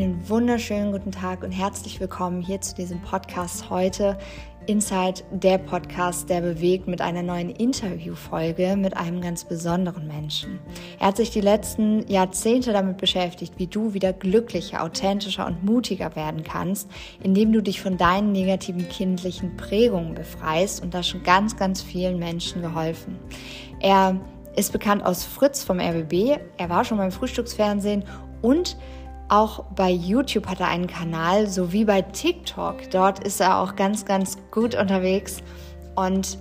Einen wunderschönen guten Tag und herzlich willkommen hier zu diesem Podcast heute. Inside, der Podcast, der bewegt mit einer neuen Interviewfolge mit einem ganz besonderen Menschen. Er hat sich die letzten Jahrzehnte damit beschäftigt, wie du wieder glücklicher, authentischer und mutiger werden kannst, indem du dich von deinen negativen kindlichen Prägungen befreist und da schon ganz, ganz vielen Menschen geholfen. Er ist bekannt aus Fritz vom RBB, er war schon beim Frühstücksfernsehen und auch bei YouTube hat er einen Kanal, sowie bei TikTok. Dort ist er auch ganz, ganz gut unterwegs. Und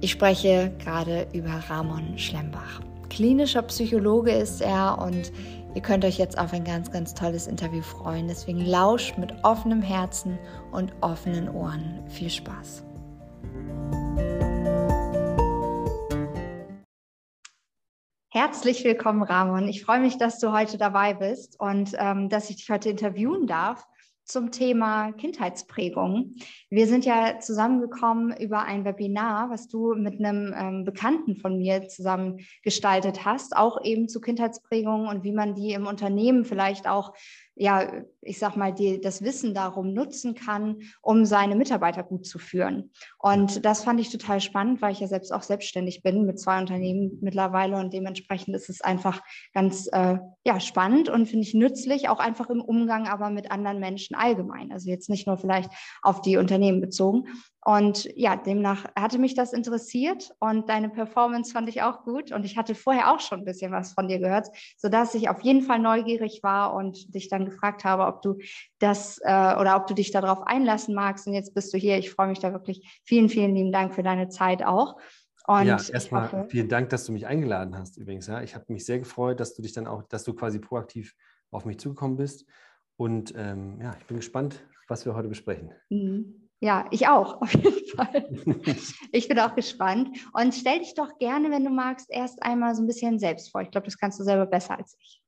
ich spreche gerade über Ramon Schlembach. Klinischer Psychologe ist er und ihr könnt euch jetzt auf ein ganz, ganz tolles Interview freuen. Deswegen lauscht mit offenem Herzen und offenen Ohren. Viel Spaß. Herzlich willkommen, Ramon. Ich freue mich, dass du heute dabei bist und ähm, dass ich dich heute interviewen darf zum Thema Kindheitsprägung. Wir sind ja zusammengekommen über ein Webinar, was du mit einem ähm, Bekannten von mir zusammen gestaltet hast, auch eben zu Kindheitsprägung und wie man die im Unternehmen vielleicht auch ja, ich sag mal, die, das Wissen darum nutzen kann, um seine Mitarbeiter gut zu führen. Und das fand ich total spannend, weil ich ja selbst auch selbstständig bin mit zwei Unternehmen mittlerweile und dementsprechend ist es einfach ganz äh, ja, spannend und finde ich nützlich, auch einfach im Umgang aber mit anderen Menschen allgemein. Also jetzt nicht nur vielleicht auf die Unternehmen bezogen. Und ja, demnach hatte mich das interessiert und deine Performance fand ich auch gut. Und ich hatte vorher auch schon ein bisschen was von dir gehört, sodass ich auf jeden Fall neugierig war und dich dann gefragt habe, ob du das äh, oder ob du dich darauf einlassen magst. Und jetzt bist du hier. Ich freue mich da wirklich. Vielen, vielen lieben Dank für deine Zeit auch. Und ja, erstmal vielen Dank, dass du mich eingeladen hast übrigens. Ja. Ich habe mich sehr gefreut, dass du dich dann auch, dass du quasi proaktiv auf mich zugekommen bist. Und ähm, ja, ich bin gespannt, was wir heute besprechen. Mhm. Ja, ich auch, auf jeden Fall. Ich bin auch gespannt. Und stell dich doch gerne, wenn du magst, erst einmal so ein bisschen selbst vor. Ich glaube, das kannst du selber besser als ich.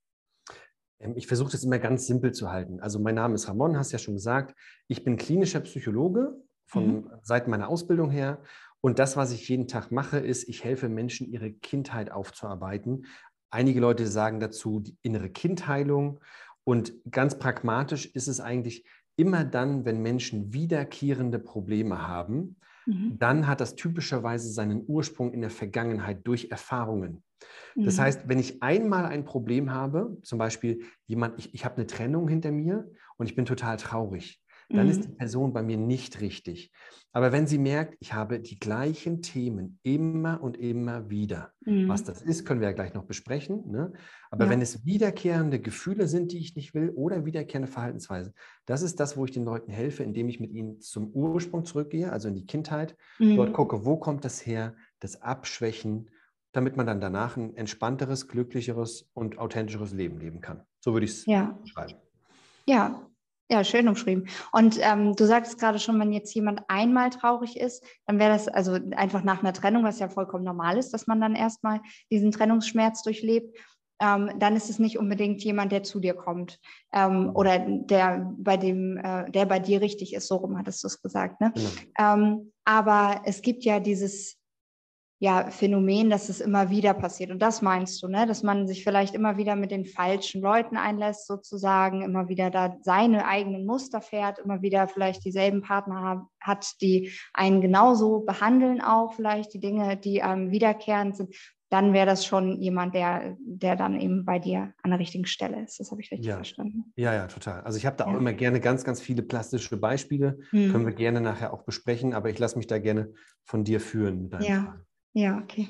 Ähm, ich versuche das immer ganz simpel zu halten. Also mein Name ist Ramon, hast ja schon gesagt. Ich bin klinischer Psychologe von mhm. seit meiner Ausbildung her. Und das, was ich jeden Tag mache, ist, ich helfe Menschen, ihre Kindheit aufzuarbeiten. Einige Leute sagen dazu die innere Kindheilung. Und ganz pragmatisch ist es eigentlich, immer dann, wenn Menschen wiederkehrende Probleme haben, mhm. dann hat das typischerweise seinen Ursprung in der Vergangenheit durch Erfahrungen. Das mhm. heißt, wenn ich einmal ein Problem habe, zum Beispiel jemand, ich, ich habe eine Trennung hinter mir und ich bin total traurig, dann mhm. ist die Person bei mir nicht richtig. Aber wenn sie merkt, ich habe die gleichen Themen immer und immer wieder, mhm. was das ist, können wir ja gleich noch besprechen. Ne? Aber ja. wenn es wiederkehrende Gefühle sind, die ich nicht will, oder wiederkehrende Verhaltensweisen, das ist das, wo ich den Leuten helfe, indem ich mit ihnen zum Ursprung zurückgehe, also in die Kindheit, mhm. dort gucke, wo kommt das her, das Abschwächen, damit man dann danach ein entspannteres, glücklicheres und authentischeres Leben leben kann. So würde ich es ja. beschreiben. Ja, ja, schön umschrieben. Und ähm, du sagst gerade schon, wenn jetzt jemand einmal traurig ist, dann wäre das also einfach nach einer Trennung, was ja vollkommen normal ist, dass man dann erstmal diesen Trennungsschmerz durchlebt. Ähm, dann ist es nicht unbedingt jemand, der zu dir kommt ähm, oder der bei dem, äh, der bei dir richtig ist. So rum hattest du es gesagt. Ne? Genau. Ähm, aber es gibt ja dieses ja, Phänomen, dass es immer wieder passiert. Und das meinst du, ne? dass man sich vielleicht immer wieder mit den falschen Leuten einlässt, sozusagen, immer wieder da seine eigenen Muster fährt, immer wieder vielleicht dieselben Partner hat, die einen genauso behandeln, auch vielleicht die Dinge, die ähm, wiederkehrend sind. Dann wäre das schon jemand, der, der dann eben bei dir an der richtigen Stelle ist. Das habe ich richtig ja. verstanden. Ja, ja, total. Also ich habe da ja. auch immer gerne ganz, ganz viele plastische Beispiele. Hm. Können wir gerne nachher auch besprechen, aber ich lasse mich da gerne von dir führen. Ja. Fragen. Ja, okay.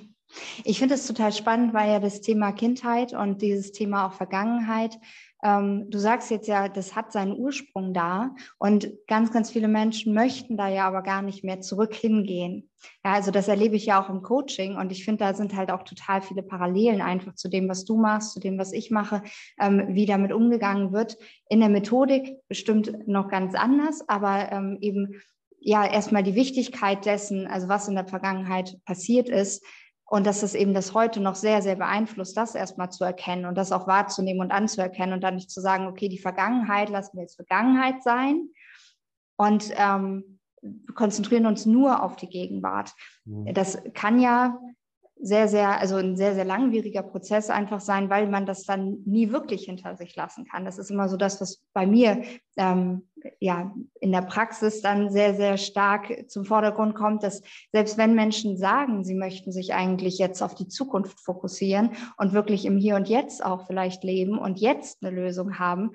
Ich finde es total spannend, weil ja das Thema Kindheit und dieses Thema auch Vergangenheit, ähm, du sagst jetzt ja, das hat seinen Ursprung da und ganz, ganz viele Menschen möchten da ja aber gar nicht mehr zurück hingehen. Ja, also das erlebe ich ja auch im Coaching und ich finde, da sind halt auch total viele Parallelen einfach zu dem, was du machst, zu dem, was ich mache, ähm, wie damit umgegangen wird. In der Methodik bestimmt noch ganz anders, aber ähm, eben ja erstmal die Wichtigkeit dessen, also was in der Vergangenheit passiert ist und dass es eben das heute noch sehr, sehr beeinflusst, das erstmal zu erkennen und das auch wahrzunehmen und anzuerkennen und dann nicht zu sagen, okay, die Vergangenheit lassen wir jetzt Vergangenheit sein und ähm, konzentrieren uns nur auf die Gegenwart. Mhm. Das kann ja sehr, sehr, also ein sehr, sehr langwieriger Prozess einfach sein, weil man das dann nie wirklich hinter sich lassen kann. Das ist immer so das, was bei mir ähm, ja in der Praxis dann sehr, sehr stark zum Vordergrund kommt, dass selbst wenn Menschen sagen, sie möchten sich eigentlich jetzt auf die Zukunft fokussieren und wirklich im Hier und Jetzt auch vielleicht leben und jetzt eine Lösung haben,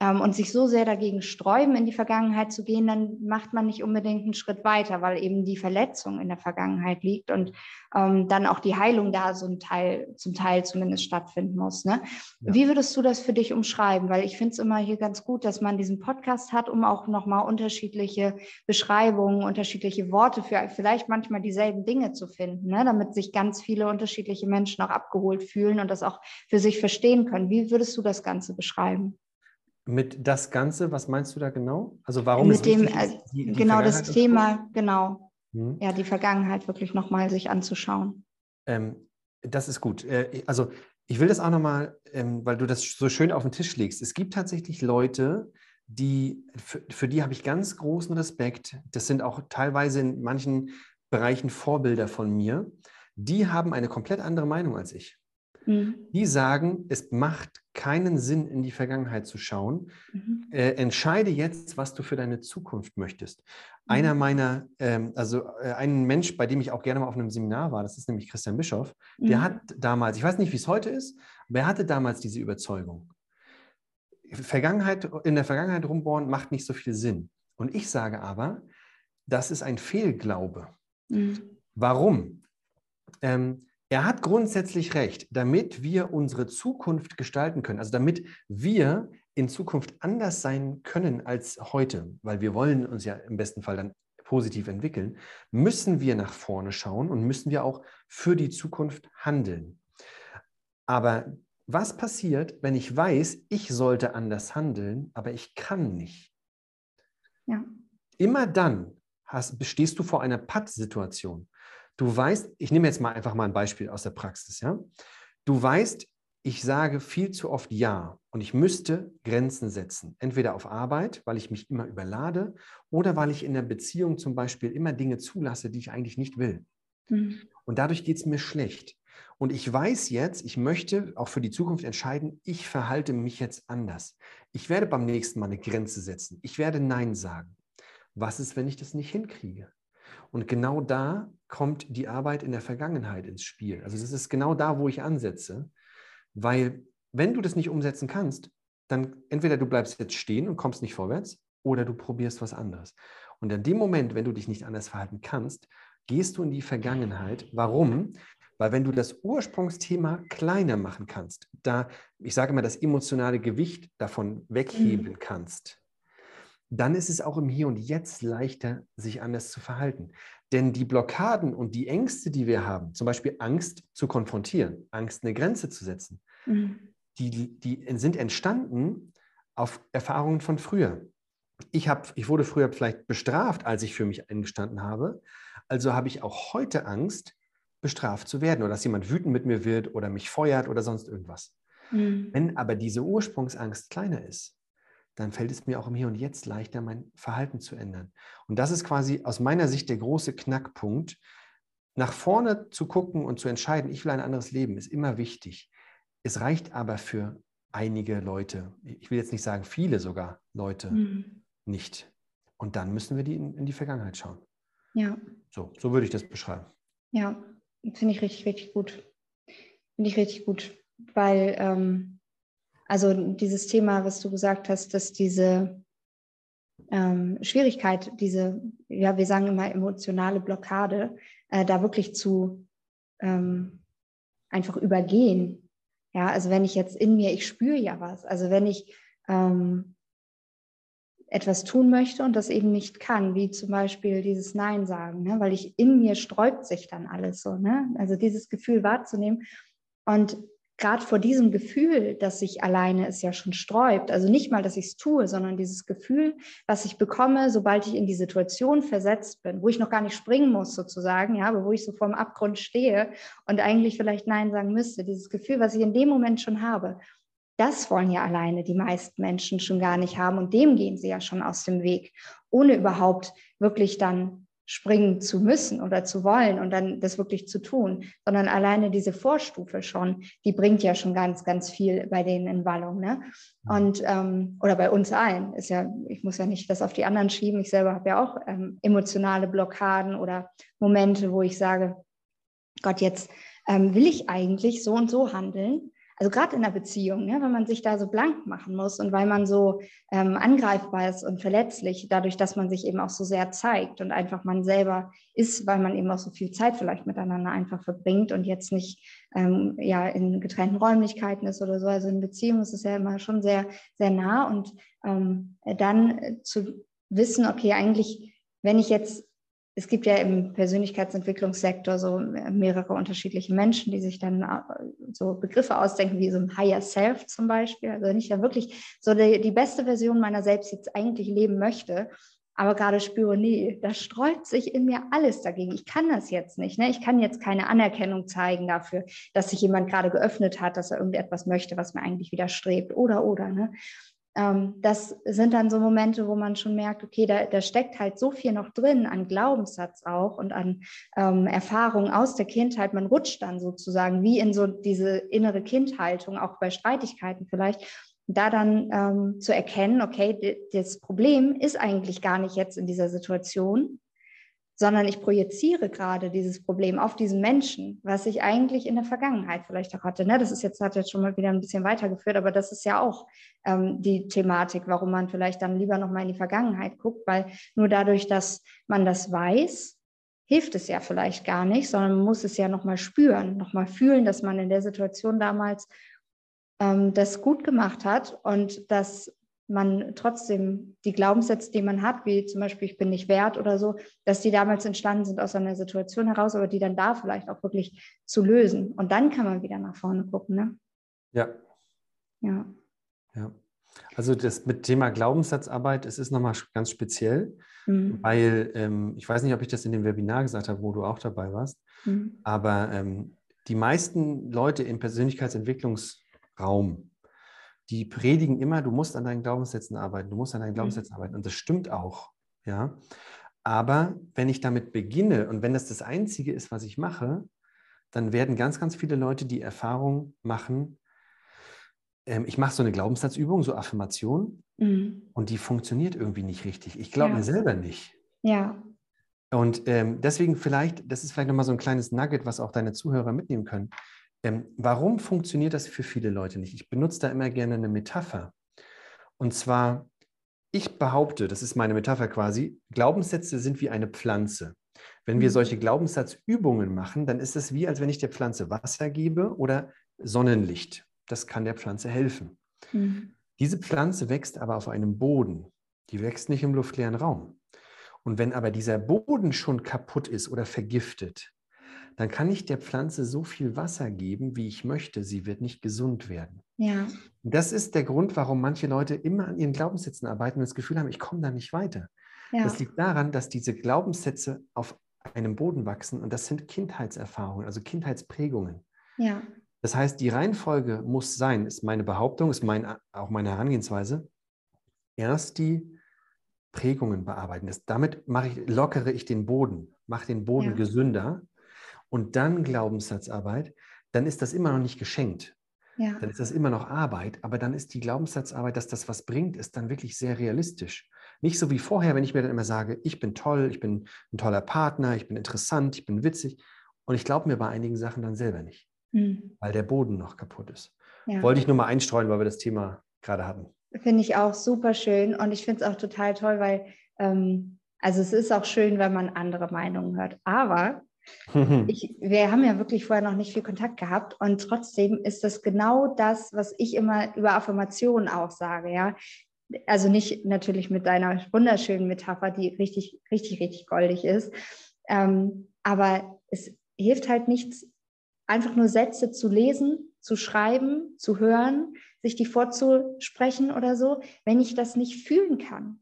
und sich so sehr dagegen sträuben, in die Vergangenheit zu gehen, dann macht man nicht unbedingt einen Schritt weiter, weil eben die Verletzung in der Vergangenheit liegt und ähm, dann auch die Heilung da so ein Teil, zum Teil zumindest stattfinden muss. Ne? Ja. Wie würdest du das für dich umschreiben? Weil ich finde es immer hier ganz gut, dass man diesen Podcast hat, um auch nochmal unterschiedliche Beschreibungen, unterschiedliche Worte für vielleicht manchmal dieselben Dinge zu finden, ne? damit sich ganz viele unterschiedliche Menschen auch abgeholt fühlen und das auch für sich verstehen können. Wie würdest du das Ganze beschreiben? Mit das Ganze, was meinst du da genau? Also warum mit dem wichtig, äh, die, die genau das Thema, genau, hm. ja die Vergangenheit wirklich nochmal sich anzuschauen. Ähm, das ist gut. Äh, also ich will das auch nochmal, ähm, weil du das so schön auf den Tisch legst. Es gibt tatsächlich Leute, die für, für die habe ich ganz großen Respekt. Das sind auch teilweise in manchen Bereichen Vorbilder von mir. Die haben eine komplett andere Meinung als ich. Mhm. Die sagen, es macht keinen Sinn, in die Vergangenheit zu schauen. Mhm. Äh, entscheide jetzt, was du für deine Zukunft möchtest. Mhm. Einer meiner, ähm, also äh, ein Mensch, bei dem ich auch gerne mal auf einem Seminar war, das ist nämlich Christian Bischoff, der mhm. hat damals, ich weiß nicht, wie es heute ist, aber er hatte damals diese Überzeugung. Vergangenheit, in der Vergangenheit rumbohren macht nicht so viel Sinn. Und ich sage aber, das ist ein Fehlglaube. Mhm. Warum? Ähm, er hat grundsätzlich recht, damit wir unsere Zukunft gestalten können, also damit wir in Zukunft anders sein können als heute, weil wir wollen uns ja im besten Fall dann positiv entwickeln, müssen wir nach vorne schauen und müssen wir auch für die Zukunft handeln. Aber was passiert, wenn ich weiß, ich sollte anders handeln, aber ich kann nicht? Ja. Immer dann hast, stehst du vor einer Pattsituation. Du weißt, ich nehme jetzt mal einfach mal ein Beispiel aus der Praxis, ja. Du weißt, ich sage viel zu oft Ja und ich müsste Grenzen setzen. Entweder auf Arbeit, weil ich mich immer überlade, oder weil ich in der Beziehung zum Beispiel immer Dinge zulasse, die ich eigentlich nicht will. Mhm. Und dadurch geht es mir schlecht. Und ich weiß jetzt, ich möchte auch für die Zukunft entscheiden, ich verhalte mich jetzt anders. Ich werde beim nächsten Mal eine Grenze setzen. Ich werde Nein sagen. Was ist, wenn ich das nicht hinkriege? Und genau da kommt die Arbeit in der Vergangenheit ins Spiel. Also das ist genau da, wo ich ansetze, weil wenn du das nicht umsetzen kannst, dann entweder du bleibst jetzt stehen und kommst nicht vorwärts oder du probierst was anderes. Und in dem Moment, wenn du dich nicht anders verhalten kannst, gehst du in die Vergangenheit. Warum? Weil wenn du das Ursprungsthema kleiner machen kannst, da, ich sage mal, das emotionale Gewicht davon wegheben mhm. kannst, dann ist es auch im Hier und Jetzt leichter, sich anders zu verhalten. Denn die Blockaden und die Ängste, die wir haben, zum Beispiel Angst zu konfrontieren, Angst eine Grenze zu setzen, mhm. die, die sind entstanden auf Erfahrungen von früher. Ich, hab, ich wurde früher vielleicht bestraft, als ich für mich eingestanden habe. Also habe ich auch heute Angst, bestraft zu werden oder dass jemand wütend mit mir wird oder mich feuert oder sonst irgendwas. Mhm. Wenn aber diese Ursprungsangst kleiner ist, dann fällt es mir auch im Hier und Jetzt leichter, mein Verhalten zu ändern. Und das ist quasi aus meiner Sicht der große Knackpunkt. Nach vorne zu gucken und zu entscheiden, ich will ein anderes Leben, ist immer wichtig. Es reicht aber für einige Leute, ich will jetzt nicht sagen viele sogar Leute, mhm. nicht. Und dann müssen wir die in, in die Vergangenheit schauen. Ja. So, so würde ich das beschreiben. Ja, finde ich richtig, richtig gut. Finde ich richtig gut, weil ähm, also dieses Thema, was du gesagt hast, dass diese ähm, Schwierigkeit, diese, ja, wir sagen immer emotionale Blockade, äh, da wirklich zu ähm, einfach übergehen. Ja, also wenn ich jetzt in mir, ich spüre ja was. Also wenn ich ähm, etwas tun möchte und das eben nicht kann, wie zum Beispiel dieses Nein sagen, ne? weil ich in mir sträubt sich dann alles so. Ne? Also dieses Gefühl wahrzunehmen und gerade vor diesem Gefühl, dass ich alleine es ja schon sträubt, also nicht mal, dass ich es tue, sondern dieses Gefühl, was ich bekomme, sobald ich in die Situation versetzt bin, wo ich noch gar nicht springen muss sozusagen, ja, aber wo ich so vorm Abgrund stehe und eigentlich vielleicht Nein sagen müsste, dieses Gefühl, was ich in dem Moment schon habe, das wollen ja alleine die meisten Menschen schon gar nicht haben und dem gehen sie ja schon aus dem Weg, ohne überhaupt wirklich dann springen zu müssen oder zu wollen und dann das wirklich zu tun, sondern alleine diese Vorstufe schon, die bringt ja schon ganz, ganz viel bei denen in Wallung. Ne? Und ähm, oder bei uns allen ist ja, ich muss ja nicht das auf die anderen schieben. Ich selber habe ja auch ähm, emotionale Blockaden oder Momente, wo ich sage, Gott, jetzt ähm, will ich eigentlich so und so handeln also gerade in der Beziehung, ne, wenn man sich da so blank machen muss und weil man so ähm, angreifbar ist und verletzlich, dadurch, dass man sich eben auch so sehr zeigt und einfach man selber ist, weil man eben auch so viel Zeit vielleicht miteinander einfach verbringt und jetzt nicht ähm, ja in getrennten Räumlichkeiten ist oder so. Also in Beziehung ist es ja immer schon sehr, sehr nah und ähm, dann zu wissen, okay, eigentlich, wenn ich jetzt es gibt ja im Persönlichkeitsentwicklungssektor so mehrere unterschiedliche Menschen, die sich dann äh, so Begriffe ausdenken, wie so ein Higher Self zum Beispiel. Also wenn ich ja wirklich so die, die beste Version meiner selbst jetzt eigentlich leben möchte, aber gerade spüre, nee, da streut sich in mir alles dagegen. Ich kann das jetzt nicht. Ne? Ich kann jetzt keine Anerkennung zeigen dafür, dass sich jemand gerade geöffnet hat, dass er irgendetwas möchte, was mir eigentlich widerstrebt oder oder. Ne? Ähm, das sind dann so Momente, wo man schon merkt, okay, da, da steckt halt so viel noch drin an Glaubenssatz auch und an ähm, Erfahrungen aus der Kindheit. Man rutscht dann sozusagen wie in so diese innere Kindhaltung, auch bei Streitigkeiten vielleicht, da dann ähm, zu erkennen, okay, das Problem ist eigentlich gar nicht jetzt in dieser Situation, sondern ich projiziere gerade dieses Problem auf diesen Menschen, was ich eigentlich in der Vergangenheit vielleicht auch hatte. Ne? Das ist jetzt, hat jetzt schon mal wieder ein bisschen weitergeführt, aber das ist ja auch ähm, die Thematik, warum man vielleicht dann lieber nochmal in die Vergangenheit guckt, weil nur dadurch, dass man das weiß, hilft es ja vielleicht gar nicht, sondern man muss es ja nochmal spüren, nochmal fühlen, dass man in der Situation damals ähm, das gut gemacht hat und dass man trotzdem die Glaubenssätze, die man hat, wie zum Beispiel ich bin nicht wert oder so, dass die damals entstanden sind aus einer Situation heraus, aber die dann da vielleicht auch wirklich zu lösen. Und dann kann man wieder nach vorne gucken. Ne? Ja. Ja. Ja. Also das mit Thema Glaubenssatzarbeit, es ist nochmal ganz speziell, mhm. weil ähm, ich weiß nicht, ob ich das in dem Webinar gesagt habe, wo du auch dabei warst, mhm. aber ähm, die meisten Leute im Persönlichkeitsentwicklungsraum, die predigen immer, du musst an deinen Glaubenssätzen arbeiten, du musst an deinen mhm. Glaubenssätzen arbeiten. Und das stimmt auch. Ja. Aber wenn ich damit beginne und wenn das das Einzige ist, was ich mache, dann werden ganz, ganz viele Leute die Erfahrung machen, ähm, ich mache so eine Glaubenssatzübung, so Affirmation, mhm. und die funktioniert irgendwie nicht richtig. Ich glaube ja. mir selber nicht. Ja. Und ähm, deswegen vielleicht, das ist vielleicht nochmal so ein kleines Nugget, was auch deine Zuhörer mitnehmen können. Ähm, warum funktioniert das für viele Leute nicht? Ich benutze da immer gerne eine Metapher. Und zwar, ich behaupte, das ist meine Metapher quasi, Glaubenssätze sind wie eine Pflanze. Wenn wir mhm. solche Glaubenssatzübungen machen, dann ist es wie, als wenn ich der Pflanze Wasser gebe oder Sonnenlicht. Das kann der Pflanze helfen. Mhm. Diese Pflanze wächst aber auf einem Boden. Die wächst nicht im luftleeren Raum. Und wenn aber dieser Boden schon kaputt ist oder vergiftet, dann kann ich der Pflanze so viel Wasser geben, wie ich möchte. Sie wird nicht gesund werden. Ja. Das ist der Grund, warum manche Leute immer an ihren Glaubenssätzen arbeiten und das Gefühl haben, ich komme da nicht weiter. Ja. Das liegt daran, dass diese Glaubenssätze auf einem Boden wachsen und das sind Kindheitserfahrungen, also Kindheitsprägungen. Ja. Das heißt, die Reihenfolge muss sein, ist meine Behauptung, ist mein, auch meine Herangehensweise, erst die Prägungen bearbeiten. Das, damit mache ich, lockere ich den Boden, mache den Boden ja. gesünder und dann Glaubenssatzarbeit, dann ist das immer noch nicht geschenkt. Ja. Dann ist das immer noch Arbeit, aber dann ist die Glaubenssatzarbeit, dass das was bringt, ist dann wirklich sehr realistisch. Nicht so wie vorher, wenn ich mir dann immer sage, ich bin toll, ich bin ein toller Partner, ich bin interessant, ich bin witzig. Und ich glaube mir bei einigen Sachen dann selber nicht, mhm. weil der Boden noch kaputt ist. Ja. Wollte ich nur mal einstreuen, weil wir das Thema gerade hatten. Finde ich auch super schön und ich finde es auch total toll, weil ähm, also es ist auch schön, wenn man andere Meinungen hört. Aber Ich, wir haben ja wirklich vorher noch nicht viel Kontakt gehabt und trotzdem ist das genau das, was ich immer über Affirmationen auch sage, ja. Also nicht natürlich mit deiner wunderschönen Metapher, die richtig, richtig, richtig goldig ist, ähm, aber es hilft halt nichts, einfach nur Sätze zu lesen, zu schreiben, zu hören, sich die vorzusprechen oder so, wenn ich das nicht fühlen kann.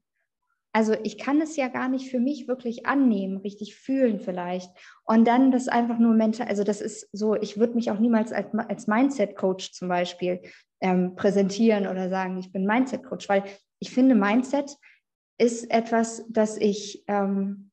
Also ich kann es ja gar nicht für mich wirklich annehmen, richtig fühlen vielleicht. Und dann das einfach nur mental, also das ist so, ich würde mich auch niemals als, als Mindset-Coach zum Beispiel ähm, präsentieren oder sagen, ich bin Mindset-Coach, weil ich finde, Mindset ist etwas, das ich ähm,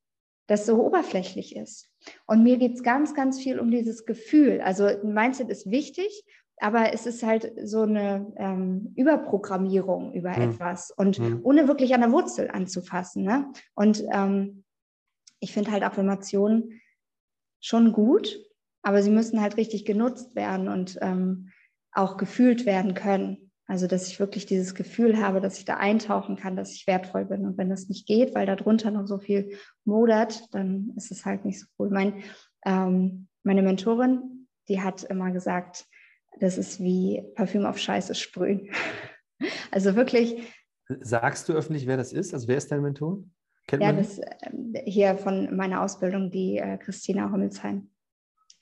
das so oberflächlich ist. Und mir geht es ganz, ganz viel um dieses Gefühl. Also Mindset ist wichtig, aber es ist halt so eine ähm, Überprogrammierung über hm. etwas und hm. ohne wirklich an der Wurzel anzufassen. Ne? Und ähm, ich finde halt Affirmationen schon gut, aber sie müssen halt richtig genutzt werden und ähm, auch gefühlt werden können. Also, dass ich wirklich dieses Gefühl habe, dass ich da eintauchen kann, dass ich wertvoll bin. Und wenn das nicht geht, weil da drunter noch so viel modert, dann ist es halt nicht so cool. Mein, ähm, meine Mentorin, die hat immer gesagt, das ist wie Parfüm auf Scheiße sprühen. also wirklich. Sagst du öffentlich, wer das ist? Also, wer ist dein Mentor? Kennt ja, das äh, hier von meiner Ausbildung, die äh, Christina Hommelsheim.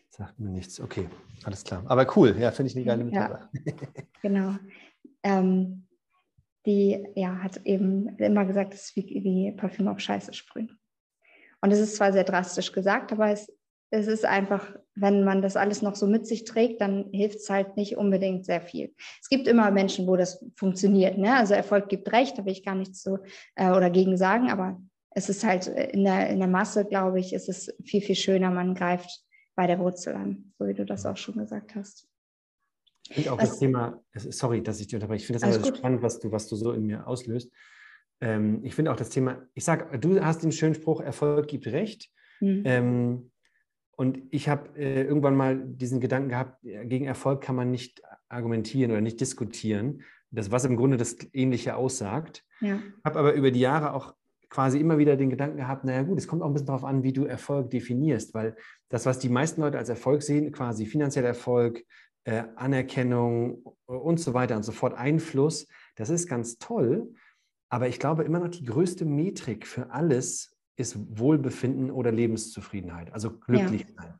Sagt mir nichts. Okay, alles klar. Aber cool, ja, finde ich eine geile Methode. Ja, genau. Ähm, die ja, hat eben immer gesagt, es ist wie, wie Parfüm auf Scheiße sprühen. Und es ist zwar sehr drastisch gesagt, aber es, es ist einfach, wenn man das alles noch so mit sich trägt, dann hilft es halt nicht unbedingt sehr viel. Es gibt immer Menschen, wo das funktioniert. Ne? Also Erfolg gibt recht, da will ich gar nichts so äh, oder gegen sagen, aber es ist halt in der, in der Masse, glaube ich, ist es viel, viel schöner, man greift bei der Wurzel an, so wie du das auch schon gesagt hast. Ich finde auch was, das Thema, sorry, dass ich dich unterbreche, ich finde das alles spannend, was du, was du so in mir auslöst. Ähm, ich finde auch das Thema, ich sage, du hast den schönen Spruch, Erfolg gibt Recht. Mhm. Ähm, und ich habe äh, irgendwann mal diesen Gedanken gehabt, gegen Erfolg kann man nicht argumentieren oder nicht diskutieren. Das, was im Grunde das Ähnliche aussagt. Ja. Habe aber über die Jahre auch quasi immer wieder den Gedanken gehabt, naja gut, es kommt auch ein bisschen darauf an, wie du Erfolg definierst, weil das, was die meisten Leute als Erfolg sehen, quasi finanzieller Erfolg, äh, Anerkennung und so weiter und so fort, Einfluss, das ist ganz toll, aber ich glaube immer noch die größte Metrik für alles ist Wohlbefinden oder Lebenszufriedenheit, also glücklich ja. sein.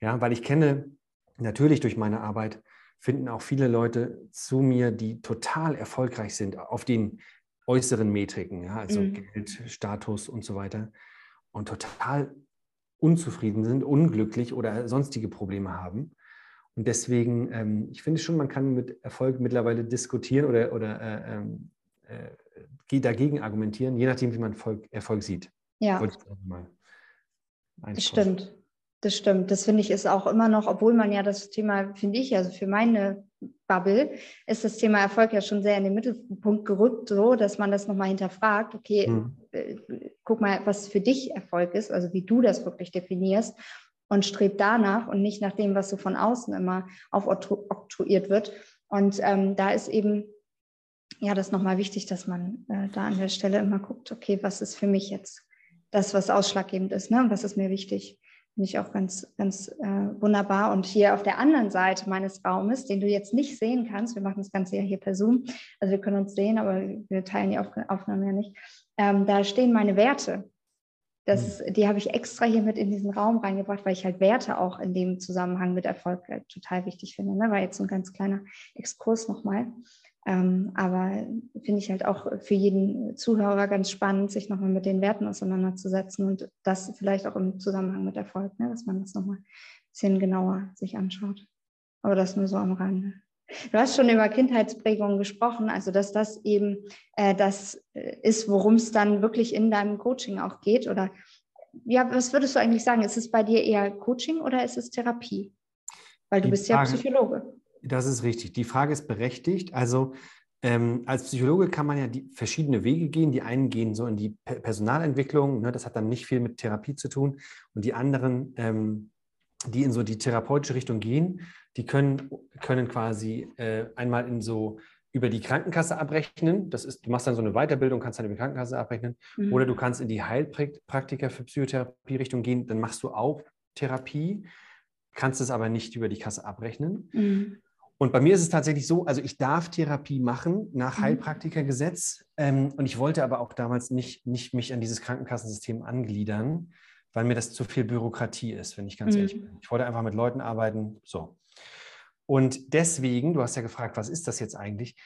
Ja, weil ich kenne natürlich durch meine Arbeit finden auch viele Leute zu mir, die total erfolgreich sind auf den äußeren Metriken, ja, also mhm. Geld, Status und so weiter, und total unzufrieden sind, unglücklich oder sonstige Probleme haben. Und deswegen, ähm, ich finde schon, man kann mit Erfolg mittlerweile diskutieren oder, oder äh, ähm, äh, dagegen argumentieren, je nachdem, wie man Erfolg, Erfolg sieht. Ja. Das stimmt. Das stimmt. Das finde ich ist auch immer noch, obwohl man ja das Thema, finde ich, also für meine Bubble, ist das Thema Erfolg ja schon sehr in den Mittelpunkt gerückt, so dass man das nochmal hinterfragt, okay, mhm. äh, guck mal, was für dich Erfolg ist, also wie du das wirklich definierst und strebt danach und nicht nach dem, was so von außen immer aufoktroyiert wird. Und ähm, da ist eben ja das nochmal wichtig, dass man äh, da an der Stelle immer guckt, okay, was ist für mich jetzt das, was ausschlaggebend ist, ne? was ist mir wichtig. Finde ich auch ganz, ganz äh, wunderbar. Und hier auf der anderen Seite meines Raumes, den du jetzt nicht sehen kannst, wir machen das Ganze ja hier per Zoom, also wir können uns sehen, aber wir teilen die Aufnahme ja nicht, ähm, da stehen meine Werte. Das, mhm. Die habe ich extra hier mit in diesen Raum reingebracht, weil ich halt Werte auch in dem Zusammenhang mit Erfolg halt total wichtig finde. Ne? War jetzt so ein ganz kleiner Exkurs nochmal. Ähm, aber finde ich halt auch für jeden Zuhörer ganz spannend, sich nochmal mit den Werten auseinanderzusetzen und das vielleicht auch im Zusammenhang mit Erfolg, ne, dass man das nochmal ein bisschen genauer sich anschaut. Aber das nur so am Rande. Du hast schon über Kindheitsprägungen gesprochen, also dass das eben äh, das äh, ist, worum es dann wirklich in deinem Coaching auch geht. Oder ja, was würdest du eigentlich sagen? Ist es bei dir eher Coaching oder ist es Therapie? Weil du Die bist Frage, ja Psychologe. Das ist richtig. Die Frage ist berechtigt. Also ähm, als Psychologe kann man ja die verschiedene Wege gehen. Die einen gehen so in die Personalentwicklung, ne, das hat dann nicht viel mit Therapie zu tun. Und die anderen, ähm, die in so die therapeutische Richtung gehen, die können, können quasi äh, einmal in so über die Krankenkasse abrechnen. Das ist, du machst dann so eine Weiterbildung, kannst dann über die Krankenkasse abrechnen. Mhm. Oder du kannst in die Heilpraktiker für Psychotherapie-Richtung gehen, dann machst du auch Therapie, kannst es aber nicht über die Kasse abrechnen. Mhm. Und bei mir ist es tatsächlich so, also ich darf Therapie machen nach mhm. Heilpraktikergesetz ähm, und ich wollte aber auch damals nicht, nicht mich an dieses Krankenkassensystem angliedern, weil mir das zu viel Bürokratie ist, wenn ich ganz mhm. ehrlich bin. Ich wollte einfach mit Leuten arbeiten, so. Und deswegen, du hast ja gefragt, was ist das jetzt eigentlich?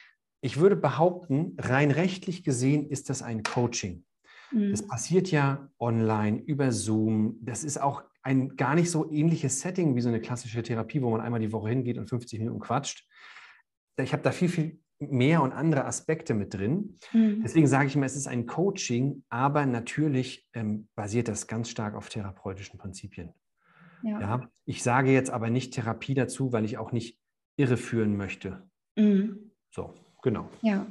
Ich würde behaupten, rein rechtlich gesehen ist das ein Coaching. Mhm. Das passiert ja online über Zoom. Das ist auch ein gar nicht so ähnliches Setting wie so eine klassische Therapie, wo man einmal die Woche hingeht und 50 Minuten quatscht. Ich habe da viel, viel mehr und andere Aspekte mit drin. Mhm. Deswegen sage ich immer, es ist ein Coaching, aber natürlich ähm, basiert das ganz stark auf therapeutischen Prinzipien. Ja. ja. Ich sage jetzt aber nicht Therapie dazu, weil ich auch nicht irreführen möchte. Mhm. So, genau. Ja.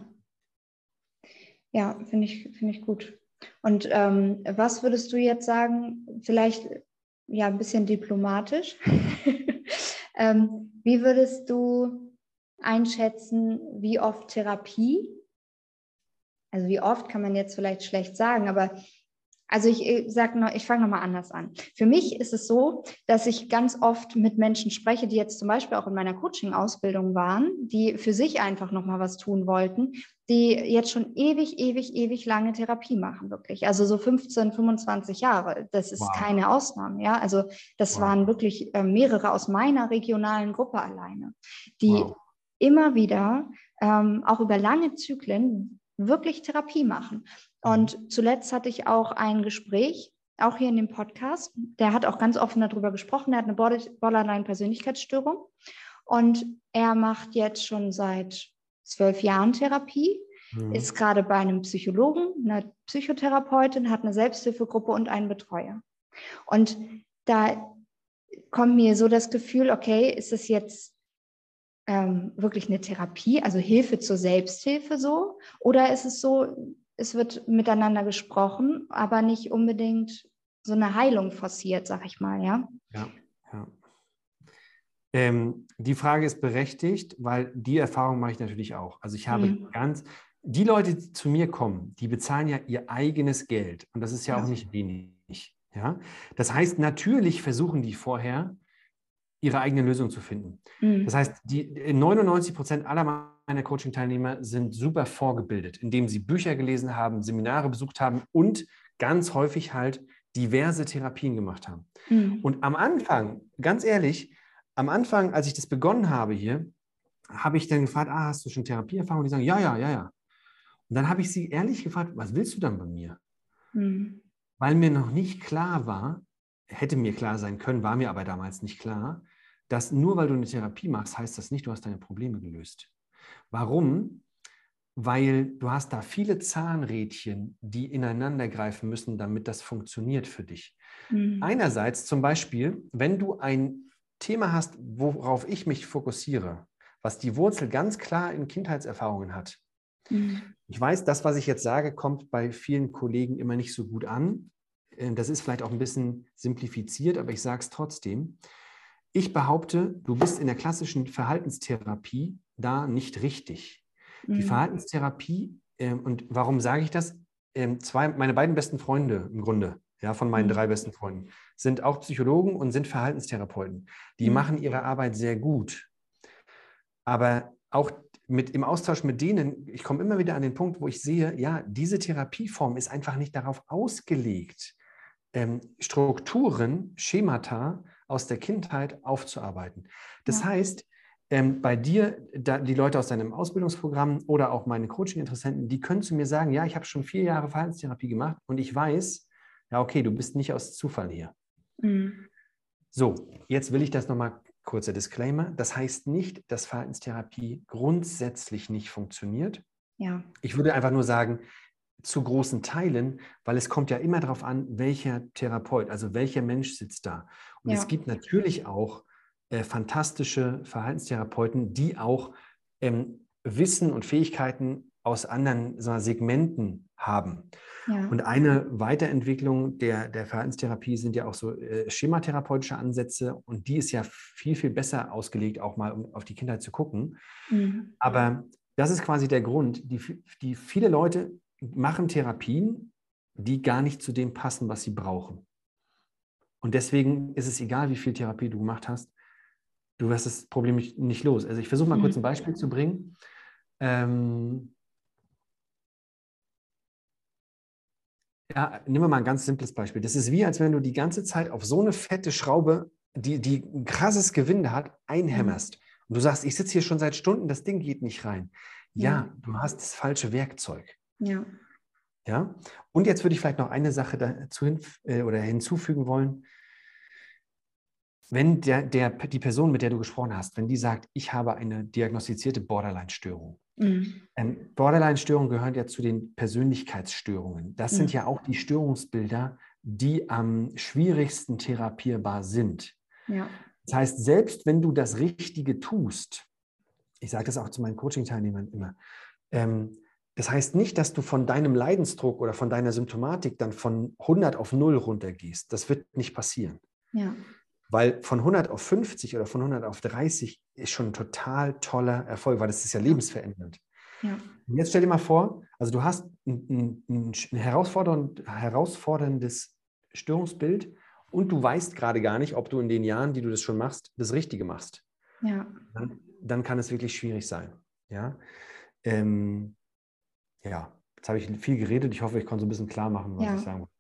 Ja, finde ich, find ich gut. Und ähm, was würdest du jetzt sagen, vielleicht ja ein bisschen diplomatisch, ähm, wie würdest du einschätzen, wie oft Therapie, also wie oft kann man jetzt vielleicht schlecht sagen, aber also ich, ich sage noch, ich fange nochmal anders an. Für mich ist es so, dass ich ganz oft mit Menschen spreche, die jetzt zum Beispiel auch in meiner Coaching-Ausbildung waren, die für sich einfach nochmal was tun wollten, die jetzt schon ewig, ewig, ewig lange Therapie machen, wirklich. Also so 15, 25 Jahre. Das ist wow. keine Ausnahme, ja. Also das wow. waren wirklich äh, mehrere aus meiner regionalen Gruppe alleine, die wow. immer wieder ähm, auch über lange Zyklen wirklich Therapie machen. Und mhm. zuletzt hatte ich auch ein Gespräch, auch hier in dem Podcast. Der hat auch ganz offen darüber gesprochen. Er hat eine Borderline-Persönlichkeitsstörung und er macht jetzt schon seit zwölf Jahren Therapie, mhm. ist gerade bei einem Psychologen, einer Psychotherapeutin, hat eine Selbsthilfegruppe und einen Betreuer. Und da kommt mir so das Gefühl, okay, ist es jetzt ähm, wirklich eine Therapie, also Hilfe zur Selbsthilfe so? Oder ist es so, es wird miteinander gesprochen, aber nicht unbedingt so eine Heilung forciert, sag ich mal, ja? Ja, ja. Ähm, die Frage ist berechtigt, weil die Erfahrung mache ich natürlich auch. Also ich habe mhm. ganz, die Leute, die zu mir kommen, die bezahlen ja ihr eigenes Geld und das ist ja, ja. auch nicht wenig. Ja? Das heißt, natürlich versuchen die vorher, ihre eigene Lösung zu finden. Mhm. Das heißt, die 99 Prozent aller meiner Coaching-Teilnehmer sind super vorgebildet, indem sie Bücher gelesen haben, Seminare besucht haben und ganz häufig halt diverse Therapien gemacht haben. Mhm. Und am Anfang, ganz ehrlich, am Anfang, als ich das begonnen habe hier, habe ich dann gefragt, ah, hast du schon Therapieerfahrung? Und die sagen, ja, ja, ja, ja. Und dann habe ich sie ehrlich gefragt, was willst du dann bei mir? Mhm. Weil mir noch nicht klar war, hätte mir klar sein können, war mir aber damals nicht klar, dass nur weil du eine Therapie machst, heißt das nicht, du hast deine Probleme gelöst. Warum? Weil du hast da viele Zahnrädchen, die ineinander greifen müssen, damit das funktioniert für dich. Mhm. Einerseits zum Beispiel, wenn du ein Thema hast, worauf ich mich fokussiere, was die Wurzel ganz klar in Kindheitserfahrungen hat. Mhm. Ich weiß, das, was ich jetzt sage, kommt bei vielen Kollegen immer nicht so gut an. Äh, das ist vielleicht auch ein bisschen simplifiziert, aber ich sage es trotzdem. Ich behaupte, du bist in der klassischen Verhaltenstherapie da nicht richtig. Mhm. Die Verhaltenstherapie, äh, und warum sage ich das? Ähm, zwei, meine beiden besten Freunde im Grunde, ja, von meinen mhm. drei besten Freunden, sind auch Psychologen und sind Verhaltenstherapeuten. Die mhm. machen ihre Arbeit sehr gut. Aber auch mit, im Austausch mit denen, ich komme immer wieder an den Punkt, wo ich sehe, ja, diese Therapieform ist einfach nicht darauf ausgelegt, ähm, Strukturen, Schemata aus der Kindheit aufzuarbeiten. Das ja. heißt, ähm, bei dir, da, die Leute aus deinem Ausbildungsprogramm oder auch meine Coaching-Interessenten, die können zu mir sagen, ja, ich habe schon vier Jahre Verhaltenstherapie gemacht und ich weiß, ja, okay, du bist nicht aus Zufall hier. Mhm. So, jetzt will ich das nochmal, kurzer Disclaimer, das heißt nicht, dass Verhaltenstherapie grundsätzlich nicht funktioniert. Ja. Ich würde einfach nur sagen, zu großen Teilen, weil es kommt ja immer darauf an, welcher Therapeut, also welcher Mensch sitzt da. Und ja. es gibt natürlich auch äh, fantastische Verhaltenstherapeuten, die auch ähm, Wissen und Fähigkeiten aus anderen wir, Segmenten haben. Ja. Und eine Weiterentwicklung der, der Verhaltenstherapie sind ja auch so äh, schematherapeutische Ansätze und die ist ja viel, viel besser ausgelegt, auch mal um auf die Kindheit zu gucken. Mhm. Aber das ist quasi der Grund, die, die viele Leute machen Therapien, die gar nicht zu dem passen, was sie brauchen. Und deswegen ist es egal, wie viel Therapie du gemacht hast, du wirst das Problem nicht, nicht los. Also ich versuche mal mhm. kurz ein Beispiel zu bringen. Ähm, ja, nehmen wir mal ein ganz simples Beispiel. Das ist wie, als wenn du die ganze Zeit auf so eine fette Schraube, die, die ein krasses Gewinde hat, einhämmerst. Und du sagst, ich sitze hier schon seit Stunden, das Ding geht nicht rein. Ja, ja, du hast das falsche Werkzeug. Ja. Ja. Und jetzt würde ich vielleicht noch eine Sache dazu hin, äh, oder hinzufügen wollen wenn der, der, die Person, mit der du gesprochen hast, wenn die sagt, ich habe eine diagnostizierte Borderline-Störung, Mhm. Ähm, Borderline-Störungen gehören ja zu den Persönlichkeitsstörungen. Das mhm. sind ja auch die Störungsbilder, die am schwierigsten therapierbar sind. Ja. Das heißt, selbst wenn du das Richtige tust, ich sage das auch zu meinen Coaching-Teilnehmern immer, ähm, das heißt nicht, dass du von deinem Leidensdruck oder von deiner Symptomatik dann von 100 auf 0 runtergehst. Das wird nicht passieren. Ja. Weil von 100 auf 50 oder von 100 auf 30 ist schon ein total toller Erfolg, weil das ist ja lebensverändernd. Ja. Und jetzt stell dir mal vor, also du hast ein, ein, ein herausfordernd, herausforderndes Störungsbild und du weißt gerade gar nicht, ob du in den Jahren, die du das schon machst, das Richtige machst. Ja. Dann, dann kann es wirklich schwierig sein. Ja. Ähm, ja, jetzt habe ich viel geredet. Ich hoffe, ich konnte so ein bisschen klar machen, was ja. ich sagen wollte.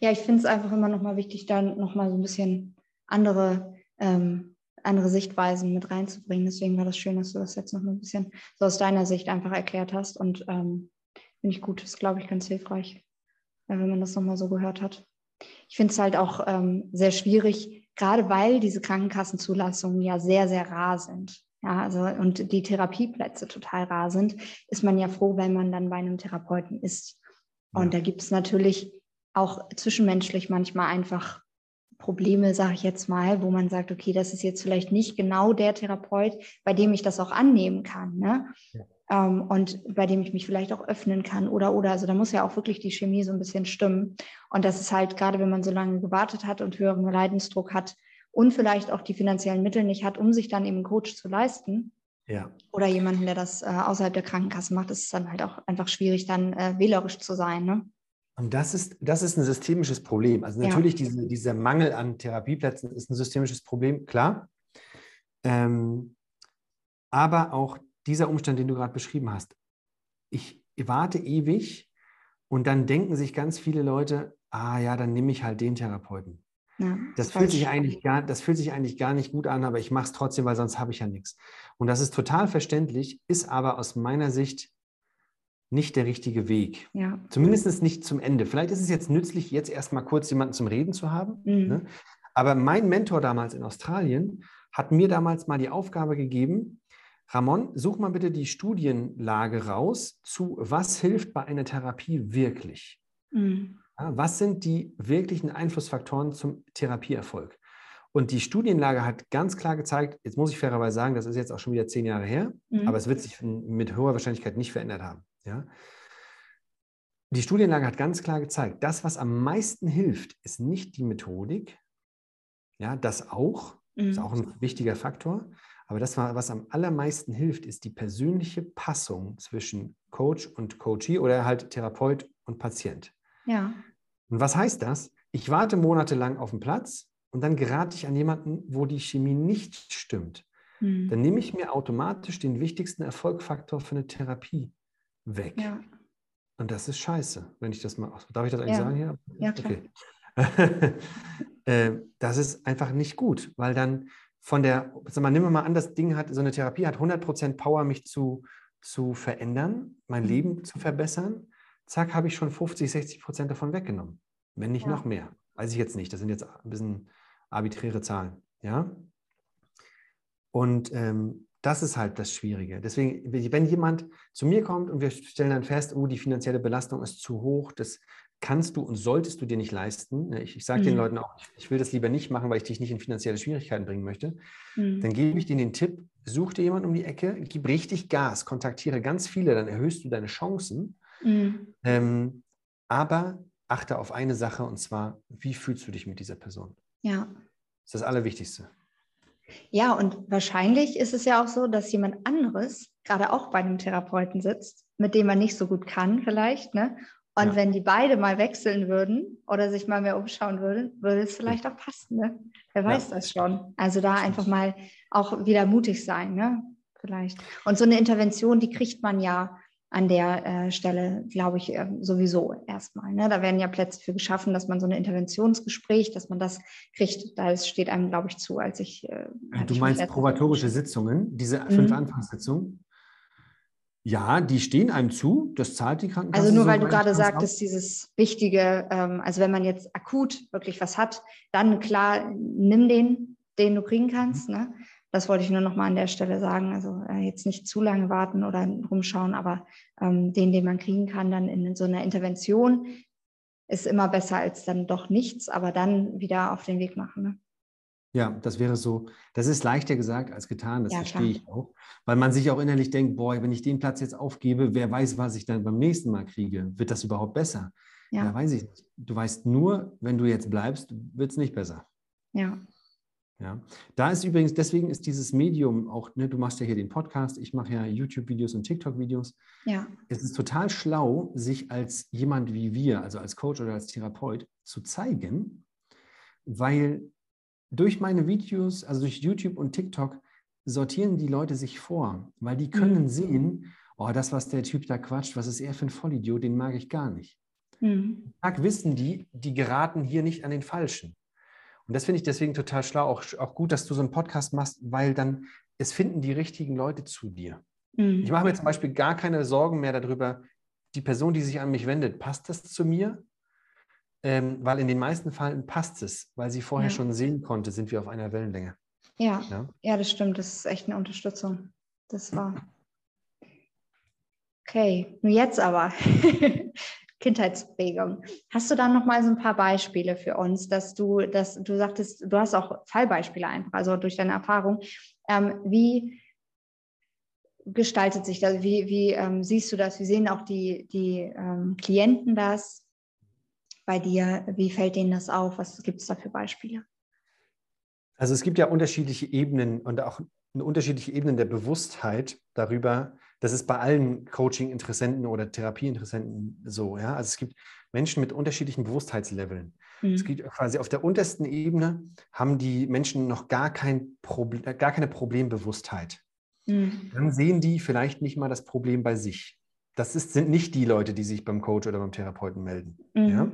Ja, ich finde es einfach immer nochmal wichtig, dann nochmal so ein bisschen andere, ähm, andere Sichtweisen mit reinzubringen. Deswegen war das schön, dass du das jetzt noch ein bisschen so aus deiner Sicht einfach erklärt hast. Und ähm, finde ich gut, das ist, glaube ich, ganz hilfreich, wenn man das nochmal so gehört hat. Ich finde es halt auch ähm, sehr schwierig, gerade weil diese Krankenkassenzulassungen ja sehr, sehr rar sind. Ja, also und die Therapieplätze total rar sind, ist man ja froh, wenn man dann bei einem Therapeuten ist. Und ja. da gibt es natürlich auch zwischenmenschlich manchmal einfach Probleme, sage ich jetzt mal, wo man sagt, okay, das ist jetzt vielleicht nicht genau der Therapeut, bei dem ich das auch annehmen kann. Ne? Ja. Ähm, und bei dem ich mich vielleicht auch öffnen kann oder oder. Also da muss ja auch wirklich die Chemie so ein bisschen stimmen. Und das ist halt gerade, wenn man so lange gewartet hat und höheren Leidensdruck hat, und vielleicht auch die finanziellen Mittel nicht hat, um sich dann eben einen Coach zu leisten. Ja. Oder jemanden, der das äh, außerhalb der Krankenkasse macht, ist es dann halt auch einfach schwierig, dann äh, wählerisch zu sein. Ne? Und das ist, das ist ein systemisches Problem. Also natürlich, ja. diese, dieser Mangel an Therapieplätzen ist ein systemisches Problem, klar. Ähm, aber auch dieser Umstand, den du gerade beschrieben hast. Ich warte ewig und dann denken sich ganz viele Leute, ah ja, dann nehme ich halt den Therapeuten. Ja, das, fühlt sich eigentlich gar, das fühlt sich eigentlich gar nicht gut an, aber ich mache es trotzdem, weil sonst habe ich ja nichts. Und das ist total verständlich, ist aber aus meiner Sicht nicht der richtige Weg. Ja. Zumindest nicht zum Ende. Vielleicht ist es jetzt nützlich, jetzt erstmal kurz jemanden zum Reden zu haben. Mhm. Ne? Aber mein Mentor damals in Australien hat mir damals mal die Aufgabe gegeben, Ramon, such mal bitte die Studienlage raus zu, was hilft bei einer Therapie wirklich. Mhm. Ja, was sind die wirklichen Einflussfaktoren zum Therapieerfolg? Und die Studienlage hat ganz klar gezeigt, jetzt muss ich fairerweise sagen, das ist jetzt auch schon wieder zehn Jahre her, mhm. aber es wird sich mit hoher Wahrscheinlichkeit nicht verändert haben. Ja? Die Studienlage hat ganz klar gezeigt, das, was am meisten hilft, ist nicht die Methodik, ja, das auch, mhm. ist auch ein wichtiger Faktor, aber das, was am allermeisten hilft, ist die persönliche Passung zwischen Coach und Coachee oder halt Therapeut und Patient. Ja. Und was heißt das? Ich warte monatelang auf den Platz und dann gerate ich an jemanden, wo die Chemie nicht stimmt. Mhm. Dann nehme ich mir automatisch den wichtigsten Erfolgfaktor für eine Therapie weg. Ja. Und das ist scheiße, wenn ich das mal. Darf ich das eigentlich ja. sagen hier? Ja, klar. Okay. Äh, das ist einfach nicht gut, weil dann von der, sag mal, nehmen wir mal an, das Ding hat, so eine Therapie hat 100% Power, mich zu, zu verändern, mein mhm. Leben zu verbessern zack, habe ich schon 50, 60 Prozent davon weggenommen. Wenn nicht ja. noch mehr. Weiß ich jetzt nicht. Das sind jetzt ein bisschen arbiträre Zahlen. Ja. Und ähm, das ist halt das Schwierige. Deswegen, wenn jemand zu mir kommt und wir stellen dann fest, oh, die finanzielle Belastung ist zu hoch, das kannst du und solltest du dir nicht leisten. Ne, ich, ich sage mhm. den Leuten auch, ich will das lieber nicht machen, weil ich dich nicht in finanzielle Schwierigkeiten bringen möchte. Mhm. Dann gebe ich denen den Tipp, such dir jemanden um die Ecke, gib richtig Gas, kontaktiere ganz viele, dann erhöhst du deine Chancen Mhm. Ähm, aber achte auf eine Sache und zwar, wie fühlst du dich mit dieser Person? Ja. Das ist das Allerwichtigste. Ja, und wahrscheinlich ist es ja auch so, dass jemand anderes gerade auch bei einem Therapeuten sitzt, mit dem man nicht so gut kann, vielleicht, ne? Und ja. wenn die beide mal wechseln würden oder sich mal mehr umschauen würden, würde es vielleicht auch passen, ne? Wer weiß ja. das schon. Also da einfach mal auch wieder mutig sein, ne? Vielleicht. Und so eine Intervention, die kriegt man ja an der äh, Stelle, glaube ich, äh, sowieso erstmal. Ne? Da werden ja Plätze für geschaffen, dass man so ein Interventionsgespräch, dass man das kriegt. Da steht einem, glaube ich, zu, als ich. Äh, als du ich meinst probatorische Sitzungen, diese mhm. fünf Anfangssitzungen? Ja, die stehen einem zu, das zahlt die Krankenkasse. Also nur weil du gerade sagtest, dieses Wichtige, ähm, also wenn man jetzt akut wirklich was hat, dann klar, nimm den, den du kriegen kannst. Mhm. Ne? Das wollte ich nur noch mal an der Stelle sagen. Also äh, jetzt nicht zu lange warten oder rumschauen, aber ähm, den, den man kriegen kann, dann in so einer Intervention, ist immer besser als dann doch nichts, aber dann wieder auf den Weg machen. Ne? Ja, das wäre so, das ist leichter gesagt als getan, das ja, verstehe ich auch. Weil man sich auch innerlich denkt, boah, wenn ich den Platz jetzt aufgebe, wer weiß, was ich dann beim nächsten Mal kriege. Wird das überhaupt besser? Ja, ja weiß ich nicht. Du weißt nur, wenn du jetzt bleibst, wird es nicht besser. Ja. Ja, da ist übrigens, deswegen ist dieses Medium auch, ne, du machst ja hier den Podcast, ich mache ja YouTube-Videos und TikTok-Videos. Ja. Es ist total schlau, sich als jemand wie wir, also als Coach oder als Therapeut, zu zeigen, weil durch meine Videos, also durch YouTube und TikTok, sortieren die Leute sich vor, weil die können mhm. sehen, oh, das, was der Typ da quatscht, was ist er für ein Vollidiot, den mag ich gar nicht. Mhm. wissen die, die geraten hier nicht an den Falschen. Und das finde ich deswegen total schlau, auch, auch gut, dass du so einen Podcast machst, weil dann es finden die richtigen Leute zu dir. Mhm. Ich mache mir zum Beispiel gar keine Sorgen mehr darüber, die Person, die sich an mich wendet, passt das zu mir? ähm, weil in den meisten Fällen passt es, weil sie vorher ja. schon sehen konnte, sind wir auf einer Wellenlänge. Ja, ja, ja, das stimmt. Das ist echt eine Unterstützung. Das war. Okay, jetzt aber. Kindheitsprägung. Hast du dann noch mal so ein paar Beispiele für uns, dass du, dass du sagtest, du hast auch Fallbeispiele einfach, also durch deine Erfahrung. Ähm, wie gestaltet sich das? Wie, wie ähm, siehst du das? Wie sehen auch die, die ähm, Klienten das? bei dir? Wie fällt denen das auf? Was gibt es da für Beispiele? Also es gibt ja unterschiedliche Ebenen und auch unterschiedliche Ebenen der Bewusstheit darüber. Das ist bei allen Coaching-Interessenten oder Therapieinteressenten so. Ja? Also es gibt Menschen mit unterschiedlichen Bewusstheitsleveln. Mhm. Es gibt quasi auf der untersten Ebene haben die Menschen noch gar, kein Problem, gar keine Problembewusstheit. Mhm. Dann sehen die vielleicht nicht mal das Problem bei sich. Das ist, sind nicht die Leute, die sich beim Coach oder beim Therapeuten melden. Mhm. Ja?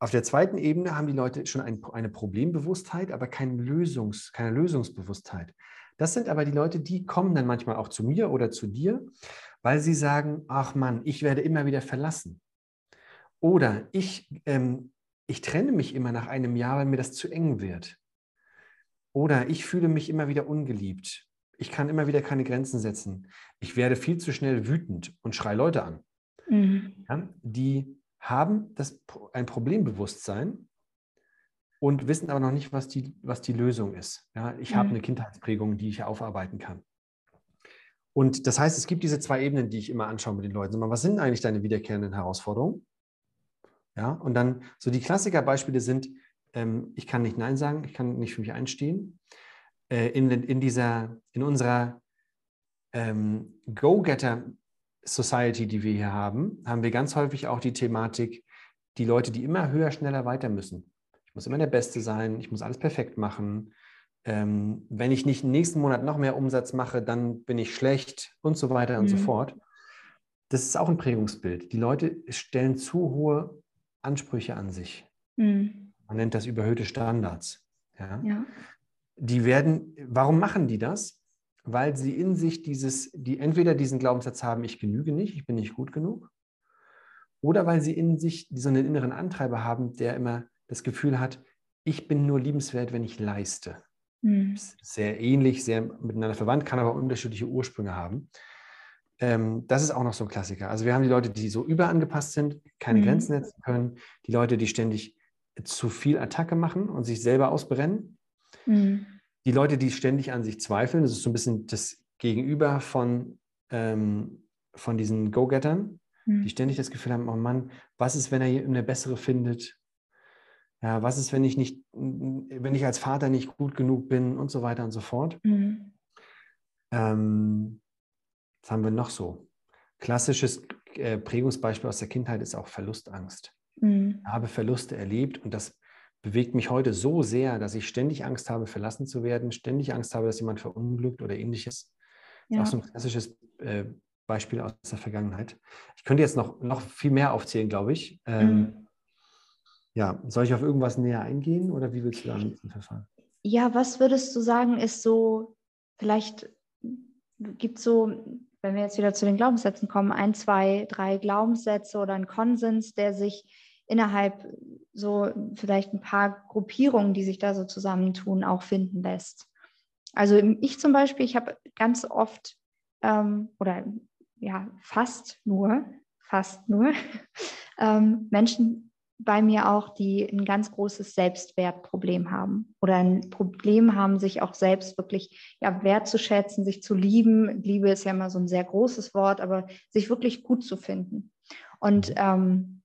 Auf der zweiten Ebene haben die Leute schon ein, eine Problembewusstheit, aber kein Lösungs, keine Lösungsbewusstheit. Das sind aber die Leute, die kommen dann manchmal auch zu mir oder zu dir, weil sie sagen, ach Mann, ich werde immer wieder verlassen. Oder ich, ähm, ich trenne mich immer nach einem Jahr, weil mir das zu eng wird. Oder ich fühle mich immer wieder ungeliebt. Ich kann immer wieder keine Grenzen setzen. Ich werde viel zu schnell wütend und schreie Leute an. Mhm. Ja, die haben das, ein Problembewusstsein und wissen aber noch nicht, was die, was die Lösung ist. Ja, ich mhm. habe eine Kindheitsprägung, die ich aufarbeiten kann. Und das heißt, es gibt diese zwei Ebenen, die ich immer anschaue mit den Leuten. Was sind eigentlich deine wiederkehrenden Herausforderungen? Ja, und dann so die Klassikerbeispiele sind, ähm, ich kann nicht Nein sagen, ich kann nicht für mich einstehen. Äh, in, in, dieser, in unserer ähm, Go-Getter Society, die wir hier haben, haben wir ganz häufig auch die Thematik, die Leute, die immer höher, schneller weiter müssen. Ich muss immer der Beste sein, ich muss alles perfekt machen. Ähm, wenn ich nicht im nächsten Monat noch mehr Umsatz mache, dann bin ich schlecht und so weiter und so mhm. fort. Das ist auch ein Prägungsbild. Die Leute stellen zu hohe Ansprüche an sich. Mhm. Man nennt das überhöhte Standards. Ja? ja. Die werden, warum machen die das? weil sie in sich dieses, die entweder diesen Glaubenssatz haben, ich genüge nicht, ich bin nicht gut genug, oder weil sie in sich so einen inneren Antreiber haben, der immer das Gefühl hat, ich bin nur liebenswert, wenn ich leiste. Mhm. Sehr ähnlich, sehr miteinander verwandt, kann aber unterschiedliche Ursprünge haben. Ähm, das ist auch noch so ein Klassiker. Also wir haben die Leute, die so überangepasst sind, keine mhm. Grenzen setzen können, die Leute, die ständig zu viel Attacke machen und sich selber ausbrennen. Mhm die Leute, die ständig an sich zweifeln, das ist so ein bisschen das Gegenüber von, ähm, von diesen Go-Gettern, mhm. die ständig das Gefühl haben, oh Mann, was ist, wenn er eine bessere findet? Ja, was ist, wenn ich nicht, wenn ich als Vater nicht gut genug bin und so weiter und so fort. Mhm. Ähm, was haben wir noch so? Klassisches äh, Prägungsbeispiel aus der Kindheit ist auch Verlustangst. Mhm. Ich habe Verluste erlebt und das bewegt mich heute so sehr, dass ich ständig Angst habe, verlassen zu werden, ständig Angst habe, dass jemand verunglückt oder ähnliches. Ja. Das ist auch so ein klassisches äh, Beispiel aus der Vergangenheit. Ich könnte jetzt noch, noch viel mehr aufzählen, glaube ich. Ähm, mhm. Ja, soll ich auf irgendwas näher eingehen oder wie willst du da am liebsten verfahren? Ja, was würdest du sagen, ist so, vielleicht gibt es so, wenn wir jetzt wieder zu den Glaubenssätzen kommen, ein, zwei, drei Glaubenssätze oder ein Konsens, der sich innerhalb so vielleicht ein paar Gruppierungen, die sich da so zusammentun, auch finden lässt. Also ich zum Beispiel, ich habe ganz oft ähm, oder ja fast nur, fast nur ähm, Menschen bei mir auch, die ein ganz großes Selbstwertproblem haben oder ein Problem haben, sich auch selbst wirklich ja, wertzuschätzen, sich zu lieben. Liebe ist ja immer so ein sehr großes Wort, aber sich wirklich gut zu finden. Und mhm. ähm,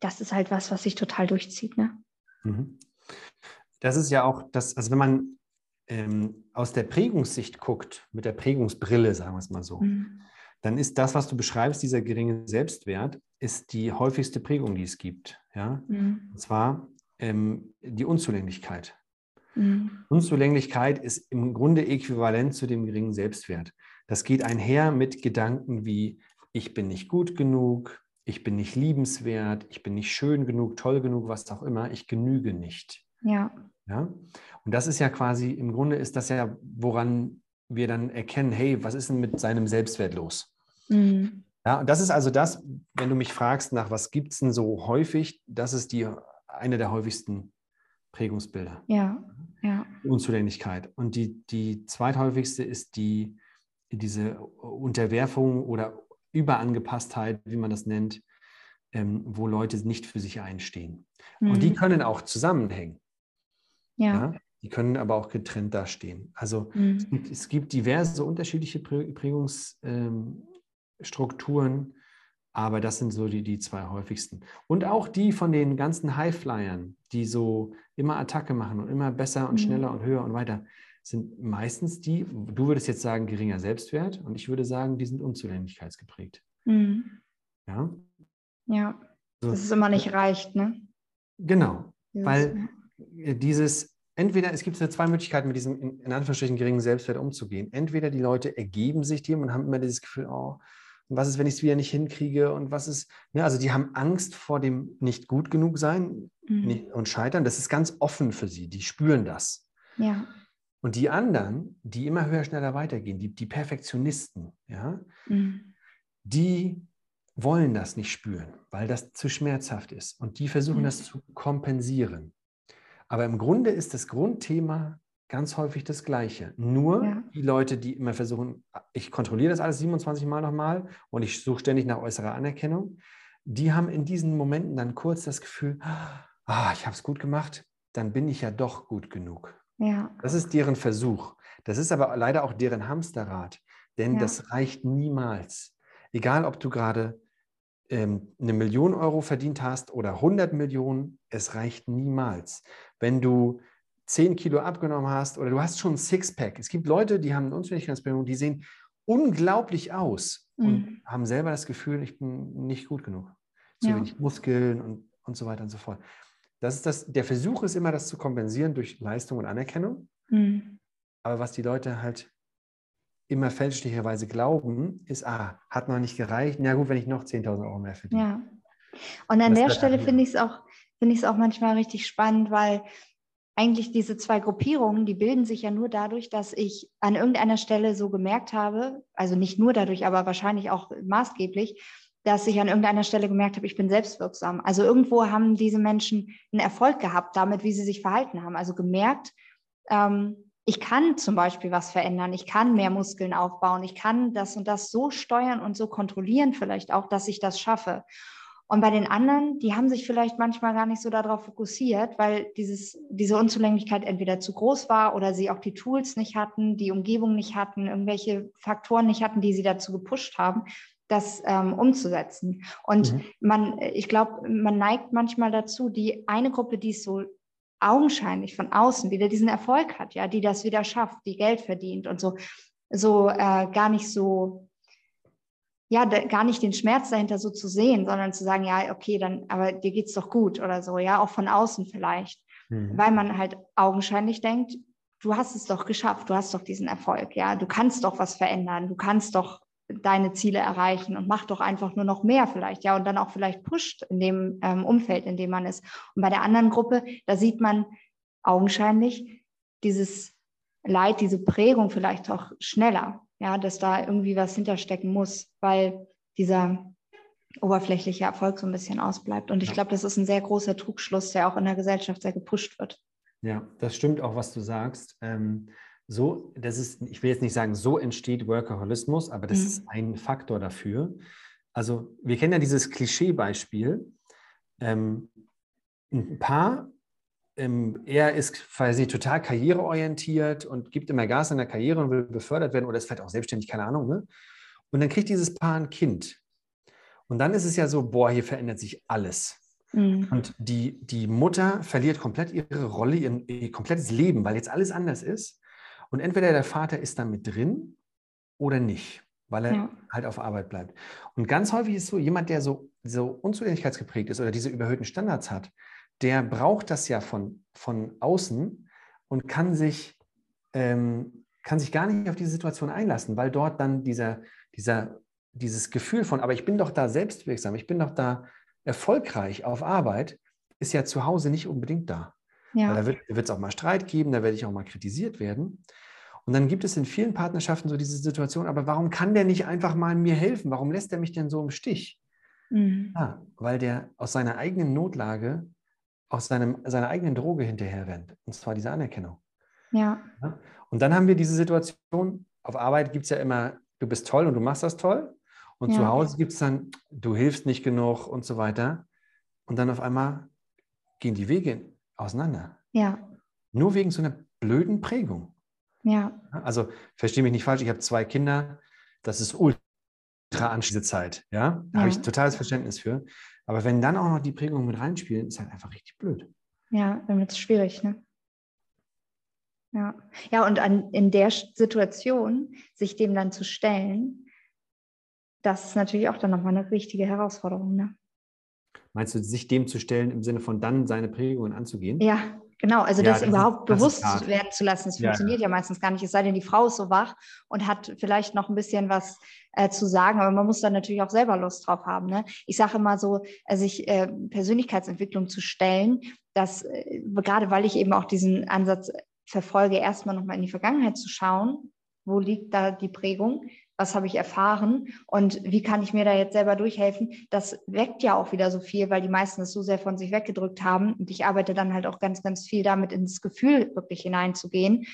das ist halt was, was sich total durchzieht. Ne? Mhm. Das ist ja auch das, also wenn man ähm, aus der Prägungssicht guckt, mit der Prägungsbrille, sagen wir es mal so, mhm. Dann ist das, was du beschreibst, dieser geringe Selbstwert, ist die häufigste Prägung, die es gibt. Ja? Mhm. Und zwar ähm, die Unzulänglichkeit. Mhm. Unzulänglichkeit ist im Grunde äquivalent zu dem geringen Selbstwert. Das geht einher mit Gedanken wie, ich bin nicht gut genug, ich bin nicht liebenswert, ich bin nicht schön genug, toll genug, was auch immer, ich genüge nicht. Ja. Ja? Und das ist ja quasi, im Grunde ist das ja, woran wir dann erkennen, hey, was ist denn mit seinem Selbstwert los? Mhm. Ja, und das ist also das, wenn du mich fragst, nach was gibt es denn so häufig, das ist die eine der häufigsten Prägungsbilder. Ja, ja. Unzulänglichkeit. Und die, die zweithäufigste ist die, diese Unterwerfung oder Überangepasstheit, wie man das nennt, ähm, wo Leute nicht für sich einstehen. Mhm. Und die mhm. können auch zusammenhängen. Ja. ja. Die können aber auch getrennt dastehen. Also mhm. es, gibt, es, gibt, diverse unterschiedliche Prägungsstrukturen, ähm, aber das sind so die, die zwei häufigsten. Und auch die von den ganzen Highflyern, die so immer Attacke machen und immer besser und mhm. schneller und höher und weiter, sind meistens die, du würdest jetzt sagen, geringer Selbstwert und ich würde sagen, die sind unzulänglichkeitsgeprägt. Mhm. Ja. Ja, so. dass es immer nicht reicht, ne? Genau, dieses, weil dieses, entweder, es gibt zwei Möglichkeiten, mit diesem in, in Anführungsstrichen geringen Selbstwert umzugehen. Entweder die Leute ergeben sich dem und haben immer dieses Gefühl, oh, und was ist, wenn ich es wieder nicht hinkriege und was ist, ne, also die haben Angst vor dem nicht gut genug sein mhm. und scheitern. Das ist ganz offen für sie, die spüren das. Ja. Und die anderen, die immer höher, schneller weitergehen, die, die Perfektionisten, ja, mhm. die wollen das nicht spüren, weil das zu schmerzhaft ist. Und die versuchen mhm. das zu kompensieren. Aber im Grunde ist das Grundthema ganz häufig das Gleiche. Nur ja. die Leute, die immer versuchen, ich kontrolliere das alles 27 Mal nochmal und ich suche ständig nach äußerer Anerkennung, die haben in diesen Momenten dann kurz das Gefühl, ah, ich habe es gut gemacht, dann bin ich ja doch gut genug. Ja. Das ist deren Versuch. Das ist aber leider auch deren Hamsterrad, denn ja. das reicht niemals. Egal, ob du gerade ähm, eine Million Euro verdient hast oder 100 Millionen, es reicht niemals. Wenn du 10 Kilo abgenommen hast oder du hast schon ein Sixpack. Es gibt Leute, die haben eine Unzulänglichkeitsbewegung, die sehen unglaublich aus mhm. und haben selber das Gefühl, ich bin nicht gut genug. Zu ja. wenig Muskeln und, und so weiter und so fort. Das ist das, der Versuch ist immer, das zu kompensieren durch Leistung und Anerkennung. Mhm. Aber was die Leute halt immer fälschlicherweise glauben, ist, ah, hat noch nicht gereicht. Na gut, wenn ich noch 10.000 Euro mehr verdiene. Ja. Und an das der Stelle finde ich es auch, find auch manchmal richtig spannend, weil eigentlich diese zwei Gruppierungen, die bilden sich ja nur dadurch, dass ich an irgendeiner Stelle so gemerkt habe, also nicht nur dadurch, aber wahrscheinlich auch maßgeblich, dass ich an irgendeiner Stelle gemerkt habe, ich bin selbstwirksam. Also irgendwo haben diese Menschen einen Erfolg gehabt damit, wie sie sich verhalten haben. Also gemerkt, ähm, ich kann zum Beispiel was verändern, ich kann mehr Muskeln aufbauen, ich kann das und das so steuern und so kontrollieren vielleicht auch, dass ich das schaffe. Und bei den anderen, die haben sich vielleicht manchmal gar nicht so darauf fokussiert, weil dieses, diese Unzulänglichkeit entweder zu groß war oder sie auch die Tools nicht hatten, die Umgebung nicht hatten, irgendwelche Faktoren nicht hatten, die sie dazu gepusht haben, das ähm, umzusetzen. Und mhm. man, ich glaube, man neigt manchmal dazu, die eine Gruppe, die es so augenscheinlich von außen wieder diesen Erfolg hat, ja, die das wieder schafft, die Geld verdient und so, so äh, gar nicht so, ja, da, gar nicht den Schmerz dahinter so zu sehen, sondern zu sagen, ja, okay, dann, aber dir geht's doch gut oder so, ja, auch von außen vielleicht, mhm. weil man halt augenscheinlich denkt, du hast es doch geschafft, du hast doch diesen Erfolg, ja, du kannst doch was verändern, du kannst doch deine Ziele erreichen und mach doch einfach nur noch mehr vielleicht, ja, und dann auch vielleicht pusht in dem ähm, Umfeld, in dem man ist. Und bei der anderen Gruppe, da sieht man augenscheinlich dieses Leid, diese Prägung vielleicht auch schneller, ja, dass da irgendwie was hinterstecken muss, weil dieser oberflächliche Erfolg so ein bisschen ausbleibt. Und ich glaube, das ist ein sehr großer Trugschluss, der auch in der Gesellschaft sehr gepusht wird. Ja, das stimmt auch, was du sagst. Ähm, so, das ist, ich will jetzt nicht sagen, so entsteht Workaholismus, aber das mhm. ist ein Faktor dafür. Also wir kennen ja dieses Klischeebeispiel. Ähm, ein Paar, ähm, er ist quasi total karriereorientiert und gibt immer Gas in der Karriere und will befördert werden oder ist vielleicht auch selbstständig, keine Ahnung. Ne? Und dann kriegt dieses Paar ein Kind. Und dann ist es ja so, boah, hier verändert sich alles. Mhm. Und die, die Mutter verliert komplett ihre Rolle, ihr, ihr komplettes Leben, weil jetzt alles anders ist. Und entweder der Vater ist da mit drin oder nicht, weil er ja. halt auf Arbeit bleibt. Und ganz häufig ist so, jemand, der so, so unzulänglichkeitsgeprägt ist oder diese überhöhten Standards hat, der braucht das ja von, von außen und kann sich, ähm, kann sich gar nicht auf diese Situation einlassen, weil dort dann dieser, dieser, dieses Gefühl von, aber ich bin doch da selbstwirksam, ich bin doch da erfolgreich auf Arbeit, ist ja zu Hause nicht unbedingt da. Ja. da wird es auch mal Streit geben, da werde ich auch mal kritisiert werden. Und dann gibt es in vielen Partnerschaften so diese Situation, aber warum kann der nicht einfach mal mir helfen? Warum lässt er mich denn so im Stich? Mhm. Ja, weil der aus seiner eigenen Notlage, aus seinem, seiner eigenen Droge hinterher rennt. Und zwar diese Anerkennung. Ja. ja. Und dann haben wir diese Situation, auf Arbeit gibt es ja immer, du bist toll und du machst das toll. Und ja. zu Hause gibt es dann, du hilfst nicht genug und so weiter. Und dann auf einmal gehen die Wege auseinander. Ja. Nur wegen so einer blöden Prägung. Ja. Also verstehe mich nicht falsch, ich habe zwei Kinder, das ist ultra anstrengende Zeit. Ja, da ja. habe ich totales Verständnis für. Aber wenn dann auch noch die Prägung mit reinspielen, ist halt einfach richtig blöd. Ja, dann wird es schwierig, ne? Ja, ja und an, in der Situation sich dem dann zu stellen, das ist natürlich auch dann nochmal eine richtige Herausforderung. Ne? Meinst du, sich dem zu stellen im Sinne von dann seine Prägungen anzugehen? Ja, genau. Also ja, das, das, überhaupt ist, bewusst werden zu lassen, das ja, funktioniert ja. ja. meistens gar nicht. Es sei denn, die Frau ist so wach und hat vielleicht noch ein bisschen was äh, zu sagen, aber man muss dann natürlich auch selber Lust drauf haben. Ne? Ich sage immer so, äh, sich äh, Persönlichkeitsentwicklung zu stellen, dass äh, gerade weil ich eben auch diesen Ansatz verfolge, erstmal nochmal in die Vergangenheit zu schauen, wo liegt da die Prägung, was habe ich erfahren und wie kann ich mir da jetzt selber durchhelfen, das weckt ja auch wieder so viel, weil die meisten es so sehr von sich weggedrückt haben. Und ich arbeite dann halt auch ganz, ganz viel damit, ins Gefühl wirklich hineinzugehen.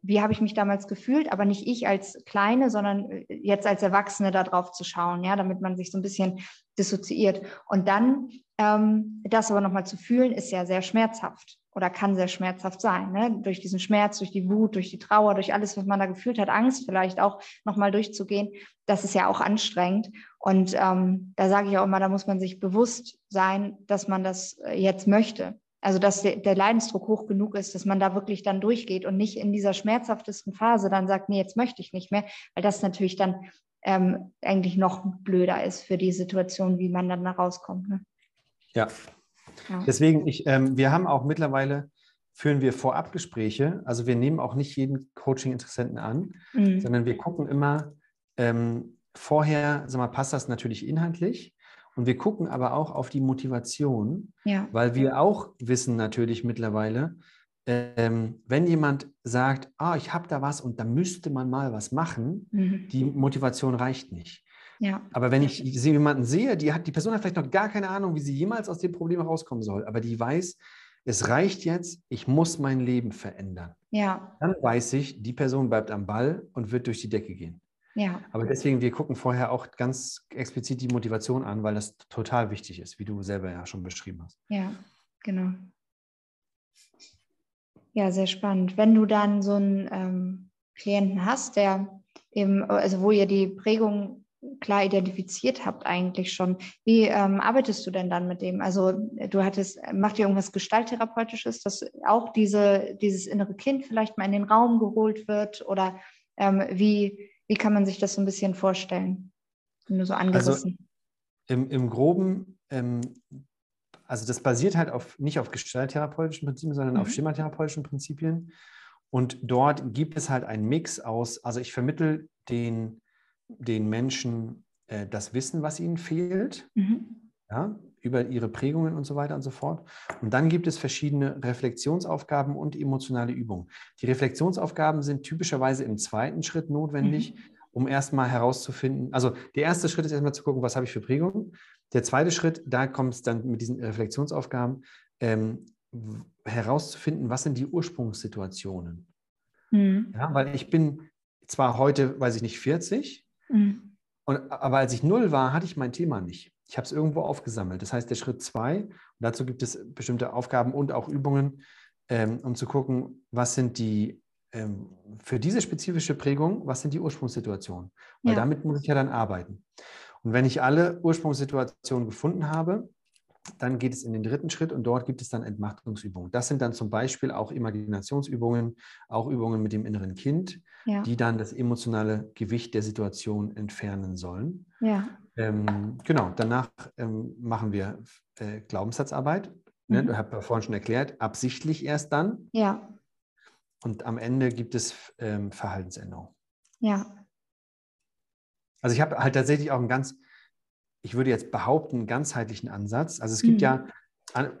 Wie habe ich mich damals gefühlt, aber nicht ich als Kleine, sondern äh, jetzt als Erwachsene da drauf zu schauen, ja, damit man sich so ein bisschen dissoziiert. Und dann ähm, das aber nochmal zu fühlen, ist ja sehr schmerzhaft oder kann sehr schmerzhaft sein. Ne? Durch diesen Schmerz, durch die Wut, durch die Trauer, durch alles, was man da gefühlt hat, Angst vielleicht auch nochmal durchzugehen, das ist ja auch anstrengend. Und ähm, da sage ich auch immer, da muss man sich bewusst sein, dass man das äh, jetzt möchte. Also dass der, Leidensdruck hoch genug ist, dass man da wirklich dann durchgeht und nicht in dieser schmerzhaftesten Phase dann sagt, nee, jetzt möchte ich nicht mehr, weil das natürlich dann ähm, eigentlich noch blöder ist für die Situation, wie man dann da rauskommt. Ne? Ja, ja. Deswegen, ich, ähm, wir haben auch mittlerweile, führen wir Vorabgespräche. Also wir nehmen auch nicht jeden Coaching-Interessenten an, mhm. sondern wir gucken immer ähm, vorher, sag mal, passt das natürlich inhaltlich? Und wir gucken aber auch auf die Motivation, ja. weil wir auch wissen natürlich mittlerweile, ähm, wenn jemand sagt, ah, ich habe da was und da müsste man mal was machen, mhm. die Motivation reicht nicht. Ja. Aber wenn ich jemanden sehe, die hat, die Person hat vielleicht noch gar keine Ahnung, wie sie jemals aus dem Problem rauskommen soll, aber die weiß, es reicht jetzt, ich muss mein Leben verändern. Ja. Dann weiß ich, die Person bleibt am Ball und wird durch die Decke gehen. Ja. Aber deswegen, wir gucken vorher auch ganz explizit die Motivation an, weil das total wichtig ist, wie du selber ja schon beschrieben hast. Ja, genau. Ja, sehr spannend. Wenn du dann so einen ähm, Klienten hast, der eben, also wo ihr die Prägung klar identifiziert habt eigentlich schon. Wie ähm, arbeitest du denn dann mit dem? Also du hattest, macht ihr irgendwas Gestalttherapeutisches, dass auch diese, dieses innere Kind vielleicht mal in den Raum geholt wird? Oder ähm, wie, wie kann man sich das so ein bisschen vorstellen? Nur so angerissen. Also im, im Groben, ähm, also das basiert halt auf, nicht auf gestalttherapeutischen Prinzipien, sondern mhm. auf schematherapeutischen Prinzipien. Und dort gibt es halt einen Mix aus, also ich vermittel den den Menschen äh, das Wissen, was ihnen fehlt, mhm. ja, über ihre Prägungen und so weiter und so fort. Und dann gibt es verschiedene Reflexionsaufgaben und emotionale Übungen. Die Reflexionsaufgaben sind typischerweise im zweiten Schritt notwendig, mhm. um erstmal herauszufinden, also der erste Schritt ist erstmal zu gucken, was habe ich für Prägungen. Der zweite Schritt, da kommt es dann mit diesen Reflexionsaufgaben, ähm, herauszufinden, was sind die Ursprungssituationen. Mhm. Ja, weil ich bin zwar heute, weiß ich nicht, 40, mhm. und, aber als ich null war, hatte ich mein Thema nicht. Ich habe es irgendwo aufgesammelt. Das heißt, der Schritt zwei, dazu gibt es bestimmte Aufgaben und auch Übungen, ähm, um zu gucken, was sind die ähm, für diese spezifische Prägung, was sind die Ursprungssituationen? Weil ja. damit muss ich ja dann arbeiten. Und wenn ich alle Ursprungssituationen gefunden habe, dann geht es in den dritten Schritt und dort gibt es dann Entmachtungsübungen. Das sind dann zum Beispiel auch Imaginationsübungen, auch Übungen mit dem inneren Kind, ja. die dann das emotionale Gewicht der Situation entfernen sollen. Ja. Ähm, genau, danach ähm, machen wir äh, Glaubenssatzarbeit. Ne? Mhm. Ich habe ja vorhin schon erklärt, absichtlich erst dann. Ja. Und am Ende gibt es ähm, Verhaltensänderung. Ja. Also ich habe halt tatsächlich auch einen ganz, ich würde jetzt behaupten, einen ganzheitlichen Ansatz. Also es gibt mhm. ja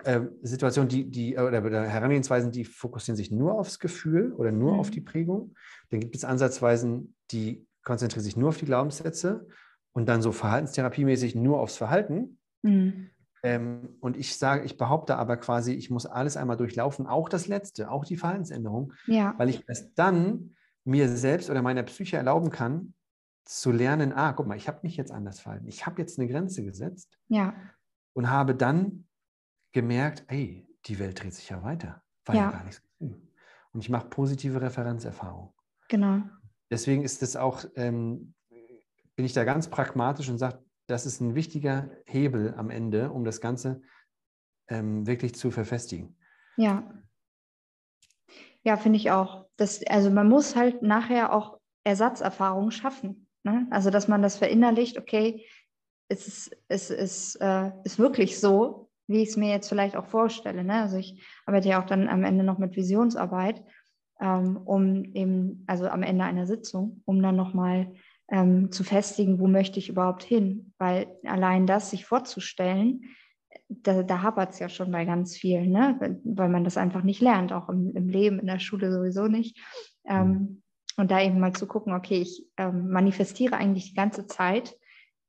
äh, Situationen, die, die oder, oder, Herangehensweisen, die fokussieren sich nur aufs Gefühl oder nur mhm. auf die Prägung. Dann gibt es Ansatzweisen, die konzentrieren sich nur auf die Glaubenssätze und dann so verhaltenstherapiemäßig nur aufs Verhalten. Mhm. Ähm, und ich sage, ich behaupte aber quasi, ich muss alles einmal durchlaufen, auch das Letzte, auch die Verhaltensänderung, ja. weil ich erst dann mir selbst oder meiner Psyche erlauben kann, zu lernen, ah, guck mal, ich habe mich jetzt anders verhalten. Ich habe jetzt eine Grenze gesetzt ja. und habe dann gemerkt, ey, die Welt dreht sich ja weiter. War ja, ja gar nichts. Und ich mache positive Referenzerfahrungen. Genau. Deswegen ist es auch, ähm, bin ich da ganz pragmatisch und sage, das ist ein wichtiger Hebel am Ende, um das Ganze ähm, wirklich zu verfestigen. Ja. Ja, finde ich auch. Das, also man muss halt nachher auch Ersatzerfahrungen schaffen. Ne? Also dass man das verinnerlicht, okay, es ist, es ist, äh, ist wirklich so, wie ich es mir jetzt vielleicht auch vorstelle. Ne? Also ich arbeite ja auch dann am Ende noch mit Visionsarbeit, ähm, um eben, also am Ende einer Sitzung, um dann nochmal ähm, zu festigen, wo möchte ich überhaupt hin. Weil allein das sich vorzustellen, da, da hapert es ja schon bei ganz vielen, ne? weil man das einfach nicht lernt, auch im, im Leben, in der Schule sowieso nicht. Ähm, mhm. Und da eben mal zu gucken, okay, ich ähm, manifestiere eigentlich die ganze Zeit.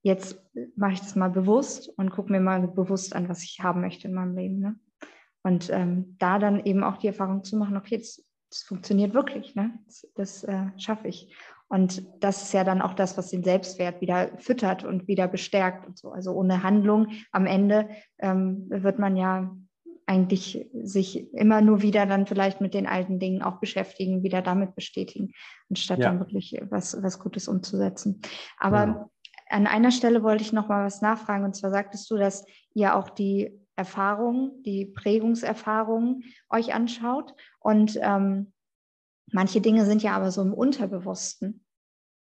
Jetzt mache ich das mal bewusst und gucke mir mal bewusst an, was ich haben möchte in meinem Leben. Ne? Und ähm, da dann eben auch die Erfahrung zu machen, okay, das, das funktioniert wirklich, ne? das, das äh, schaffe ich. Und das ist ja dann auch das, was den Selbstwert wieder füttert und wieder bestärkt und so. Also ohne Handlung am Ende ähm, wird man ja eigentlich sich immer nur wieder dann vielleicht mit den alten Dingen auch beschäftigen, wieder damit bestätigen, anstatt ja. dann wirklich was, was Gutes umzusetzen. Aber ja. an einer Stelle wollte ich noch mal was nachfragen. Und zwar sagtest du, dass ihr auch die Erfahrungen, die Prägungserfahrungen euch anschaut. Und ähm, manche Dinge sind ja aber so im Unterbewussten.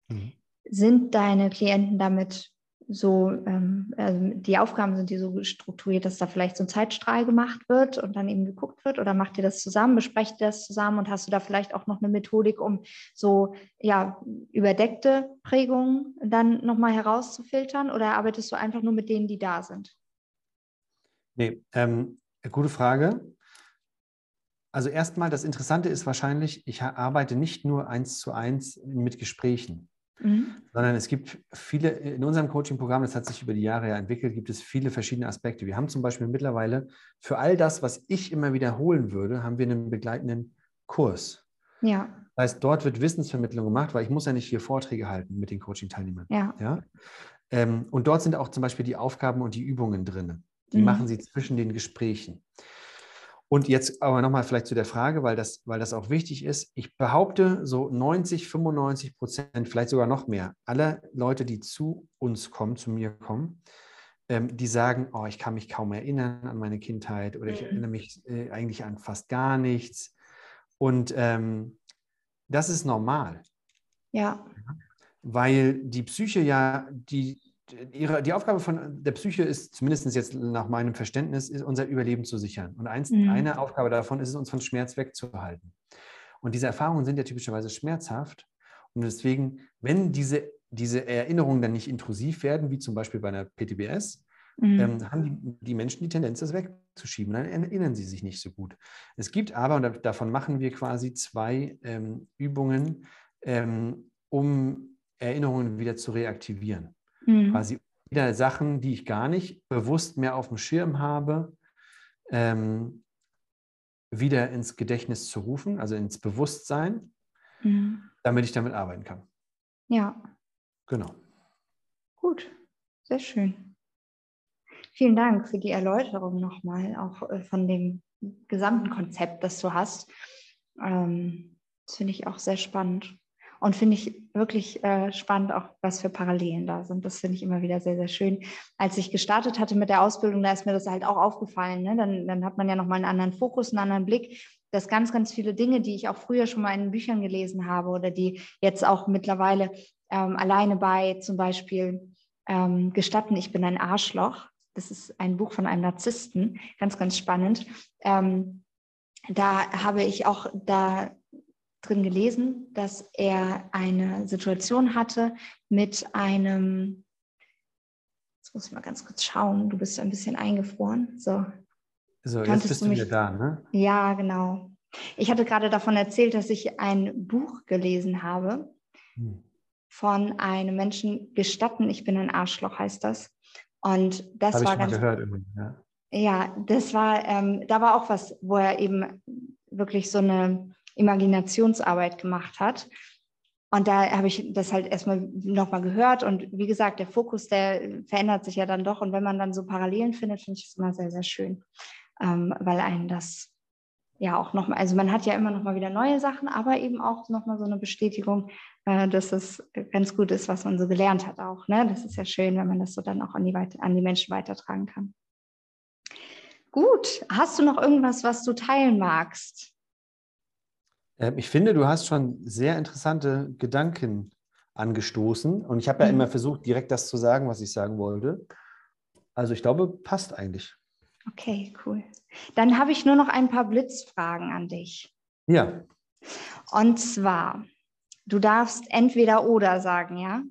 Mhm. Sind deine Klienten damit so, ähm, also die Aufgaben sind die so strukturiert, dass da vielleicht so ein Zeitstrahl gemacht wird und dann eben geguckt wird? Oder macht ihr das zusammen, besprecht ihr das zusammen und hast du da vielleicht auch noch eine Methodik, um so ja, überdeckte Prägungen dann nochmal herauszufiltern? Oder arbeitest du einfach nur mit denen, die da sind? Nee, ähm, gute Frage. Also erstmal, das Interessante ist wahrscheinlich, ich arbeite nicht nur eins zu eins mit Gesprächen. Mhm. Sondern es gibt viele, in unserem Coaching-Programm, das hat sich über die Jahre ja entwickelt, gibt es viele verschiedene Aspekte. Wir haben zum Beispiel mittlerweile für all das, was ich immer wiederholen würde, haben wir einen begleitenden Kurs. Ja. Das heißt, dort wird Wissensvermittlung gemacht, weil ich muss ja nicht hier Vorträge halten mit den Coaching-Teilnehmern. Ja. ja? Ähm, und dort sind auch zum Beispiel die Aufgaben und die Übungen drin. Die mhm. machen sie zwischen den Gesprächen. Und jetzt aber nochmal vielleicht zu der Frage, weil das, weil das auch wichtig ist. Ich behaupte, so 90, 95 Prozent, vielleicht sogar noch mehr, aller Leute, die zu uns kommen, zu mir kommen, ähm, die sagen, oh, ich kann mich kaum erinnern an meine Kindheit oder ich mhm. erinnere mich äh, eigentlich an fast gar nichts. Und ähm, das ist normal. Ja. Weil die Psyche ja, die, ihre, die Aufgabe von der Psyche ist, zumindest jetzt nach meinem Verständnis, ist unser Überleben zu sichern. Und eins, mhm. eine Aufgabe davon ist es, uns von Schmerz wegzuhalten. Und diese Erfahrungen sind ja typischerweise schmerzhaft. Und deswegen, wenn diese, diese Erinnerungen dann nicht intrusiv werden, wie zum Beispiel bei einer PTBS, mhm. ähm, haben die, die, Menschen die Tendenz, das wegzuschieben. Dann erinnern sie sich nicht so gut. Es gibt aber, und davon machen wir quasi zwei ähm, Übungen, ähm, um Erinnerungen wieder zu reaktivieren. Mhm. Quasi wieder Sachen, die ich gar nicht bewusst mehr auf dem Schirm habe, ähm, wieder ins Gedächtnis zu rufen, also ins Bewusstsein. mhm. damit ich damit arbeiten kann. Ja. Genau. Gut, sehr schön. Vielen Dank für die Erläuterung nochmal, auch äh, von dem gesamten Konzept, das du hast. Ähm, das finde ich auch sehr spannend. Und finde ich wirklich äh, spannend, auch was für Parallelen da sind. Das finde ich immer wieder sehr, sehr schön. Als ich gestartet hatte mit der Ausbildung, da ist mir das halt auch aufgefallen. Ne? Dann, dann hat man ja nochmal einen anderen Fokus, einen anderen Blick, dass ganz, ganz viele Dinge, die ich auch früher schon mal in Büchern gelesen habe oder die jetzt auch mittlerweile ähm, alleine bei zum Beispiel ähm, Gestatten, ich bin ein Arschloch. Das ist ein Buch von einem Narzissten, ganz, ganz spannend. Ähm, da habe ich auch da drin gelesen, dass er eine Situation hatte mit einem, jetzt muss ich mal ganz kurz schauen, du bist ein bisschen eingefroren. So, so jetzt bist du, mich, wieder da, ne? Ja, genau. Ich hatte gerade davon erzählt, dass ich ein Buch gelesen habe hm. von einem Menschen, Gestatten, ich bin ein Arschloch heißt das. Und das Hab war ich ganz. Gehört, ja. ja, das war, ähm, da war auch was, wo er eben wirklich so eine Imaginationsarbeit gemacht hat. Und da habe ich das halt erstmal nochmal gehört. Und wie gesagt, der Fokus, der verändert sich ja dann doch. Und wenn man dann so Parallelen findet, finde ich es immer sehr, sehr schön, ähm, weil einen das ja auch nochmal, also man hat ja immer nochmal wieder neue Sachen, aber eben auch nochmal so eine Bestätigung, äh, dass es ganz gut ist, was man so gelernt hat auch. Ne? Das ist ja schön, wenn man das so dann auch an die, an die Menschen weitertragen kann. Gut, hast du noch irgendwas, was du teilen magst? Ähm, ich finde, du hast schon sehr interessante Gedanken angestoßen und ich habe ja mhm. immer versucht, direkt das zu sagen, was ich sagen wollte. Also ich glaube, passt eigentlich. Okay, cool. Dann habe ich nur noch ein paar Blitzfragen an dich. Ja. Und zwar, du darfst entweder oder sagen, ja?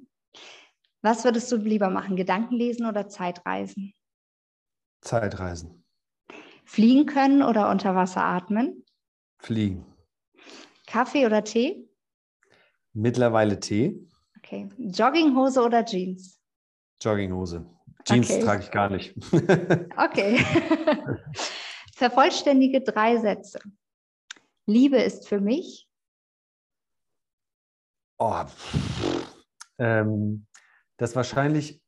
Was würdest du lieber machen, Gedanken lesen oder Zeitreisen? Zeitreisen. Fliegen können oder unter Wasser atmen? Fliegen. Kaffee oder Tee? Mittlerweile Tee. Okay. Jogginghose oder Jeans? Jogginghose. Jeans okay. trage ich gar nicht. okay. Vervollständige drei Sätze. Liebe ist für mich. Oh, ähm, das wahrscheinlich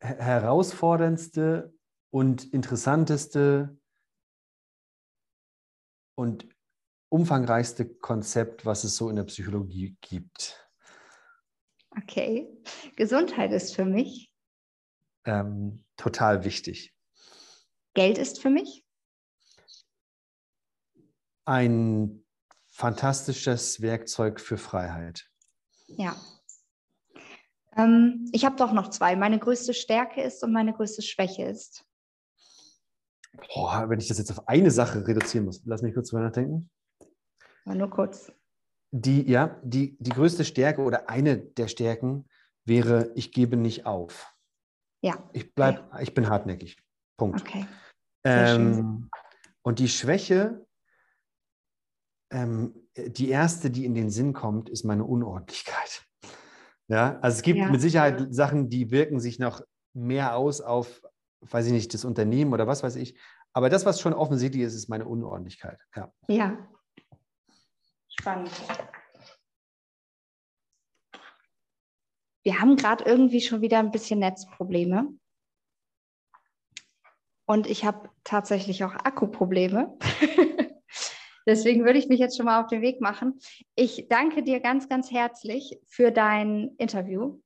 herausforderndste und interessanteste und umfangreichste Konzept, was es so in der Psychologie gibt. Okay. Gesundheit ist für mich. Ähm, total wichtig. Geld ist für mich. Ein fantastisches Werkzeug für Freiheit. Ja. Ähm, ich habe doch noch zwei. Meine größte Stärke ist und meine größte Schwäche ist. Boah, wenn ich das jetzt auf eine Sache reduzieren muss, lass mich kurz drüber nachdenken. Mal nur kurz. Die, ja, die, die größte Stärke oder eine der Stärken wäre, ich gebe nicht auf. Ja. Ich bleib, okay. ich bin hartnäckig. Punkt. Okay. Ähm, und die Schwäche, ähm, die erste, die in den Sinn kommt, ist meine Unordentlichkeit. Ja, also es gibt ja. mit Sicherheit Sachen, die wirken sich noch mehr aus auf, weiß ich nicht, das Unternehmen oder was weiß ich. Aber das, was schon offensichtlich ist, ist meine Unordentlichkeit. Ja. ja. Spannend. Wir haben gerade irgendwie schon wieder ein bisschen Netzprobleme. Und ich habe tatsächlich auch Akkuprobleme. Deswegen würde ich mich jetzt schon mal auf den Weg machen. Ich danke dir ganz, ganz herzlich für dein Interview.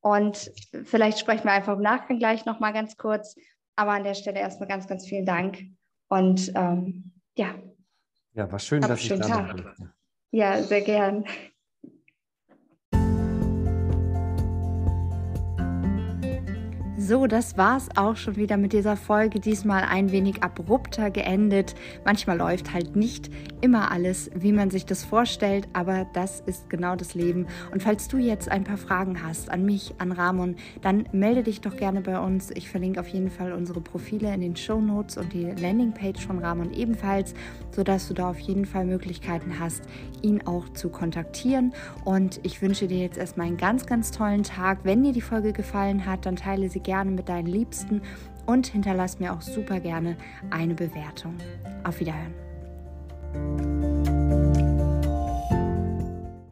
Und vielleicht sprechen wir einfach im Nachgang gleich nochmal ganz kurz. Aber an der Stelle erstmal ganz, ganz vielen Dank. Und ähm, ja. Ja, war schön, dass ich da war. Ja, sehr gern. So, das war's auch schon wieder mit dieser Folge. Diesmal ein wenig abrupter geendet. Manchmal läuft halt nicht immer alles, wie man sich das vorstellt, aber das ist genau das Leben. Und falls du jetzt ein paar Fragen hast an mich, an Ramon, dann melde dich doch gerne bei uns. Ich verlinke auf jeden Fall unsere Profile in den Show Notes und die Landingpage von Ramon ebenfalls, sodass du da auf jeden Fall Möglichkeiten hast, ihn auch zu kontaktieren. Und ich wünsche dir jetzt erstmal einen ganz, ganz tollen Tag. Wenn dir die Folge gefallen hat, dann teile sie gerne gerne mit deinen Liebsten und hinterlass mir auch super gerne eine Bewertung. Auf Wiederhören.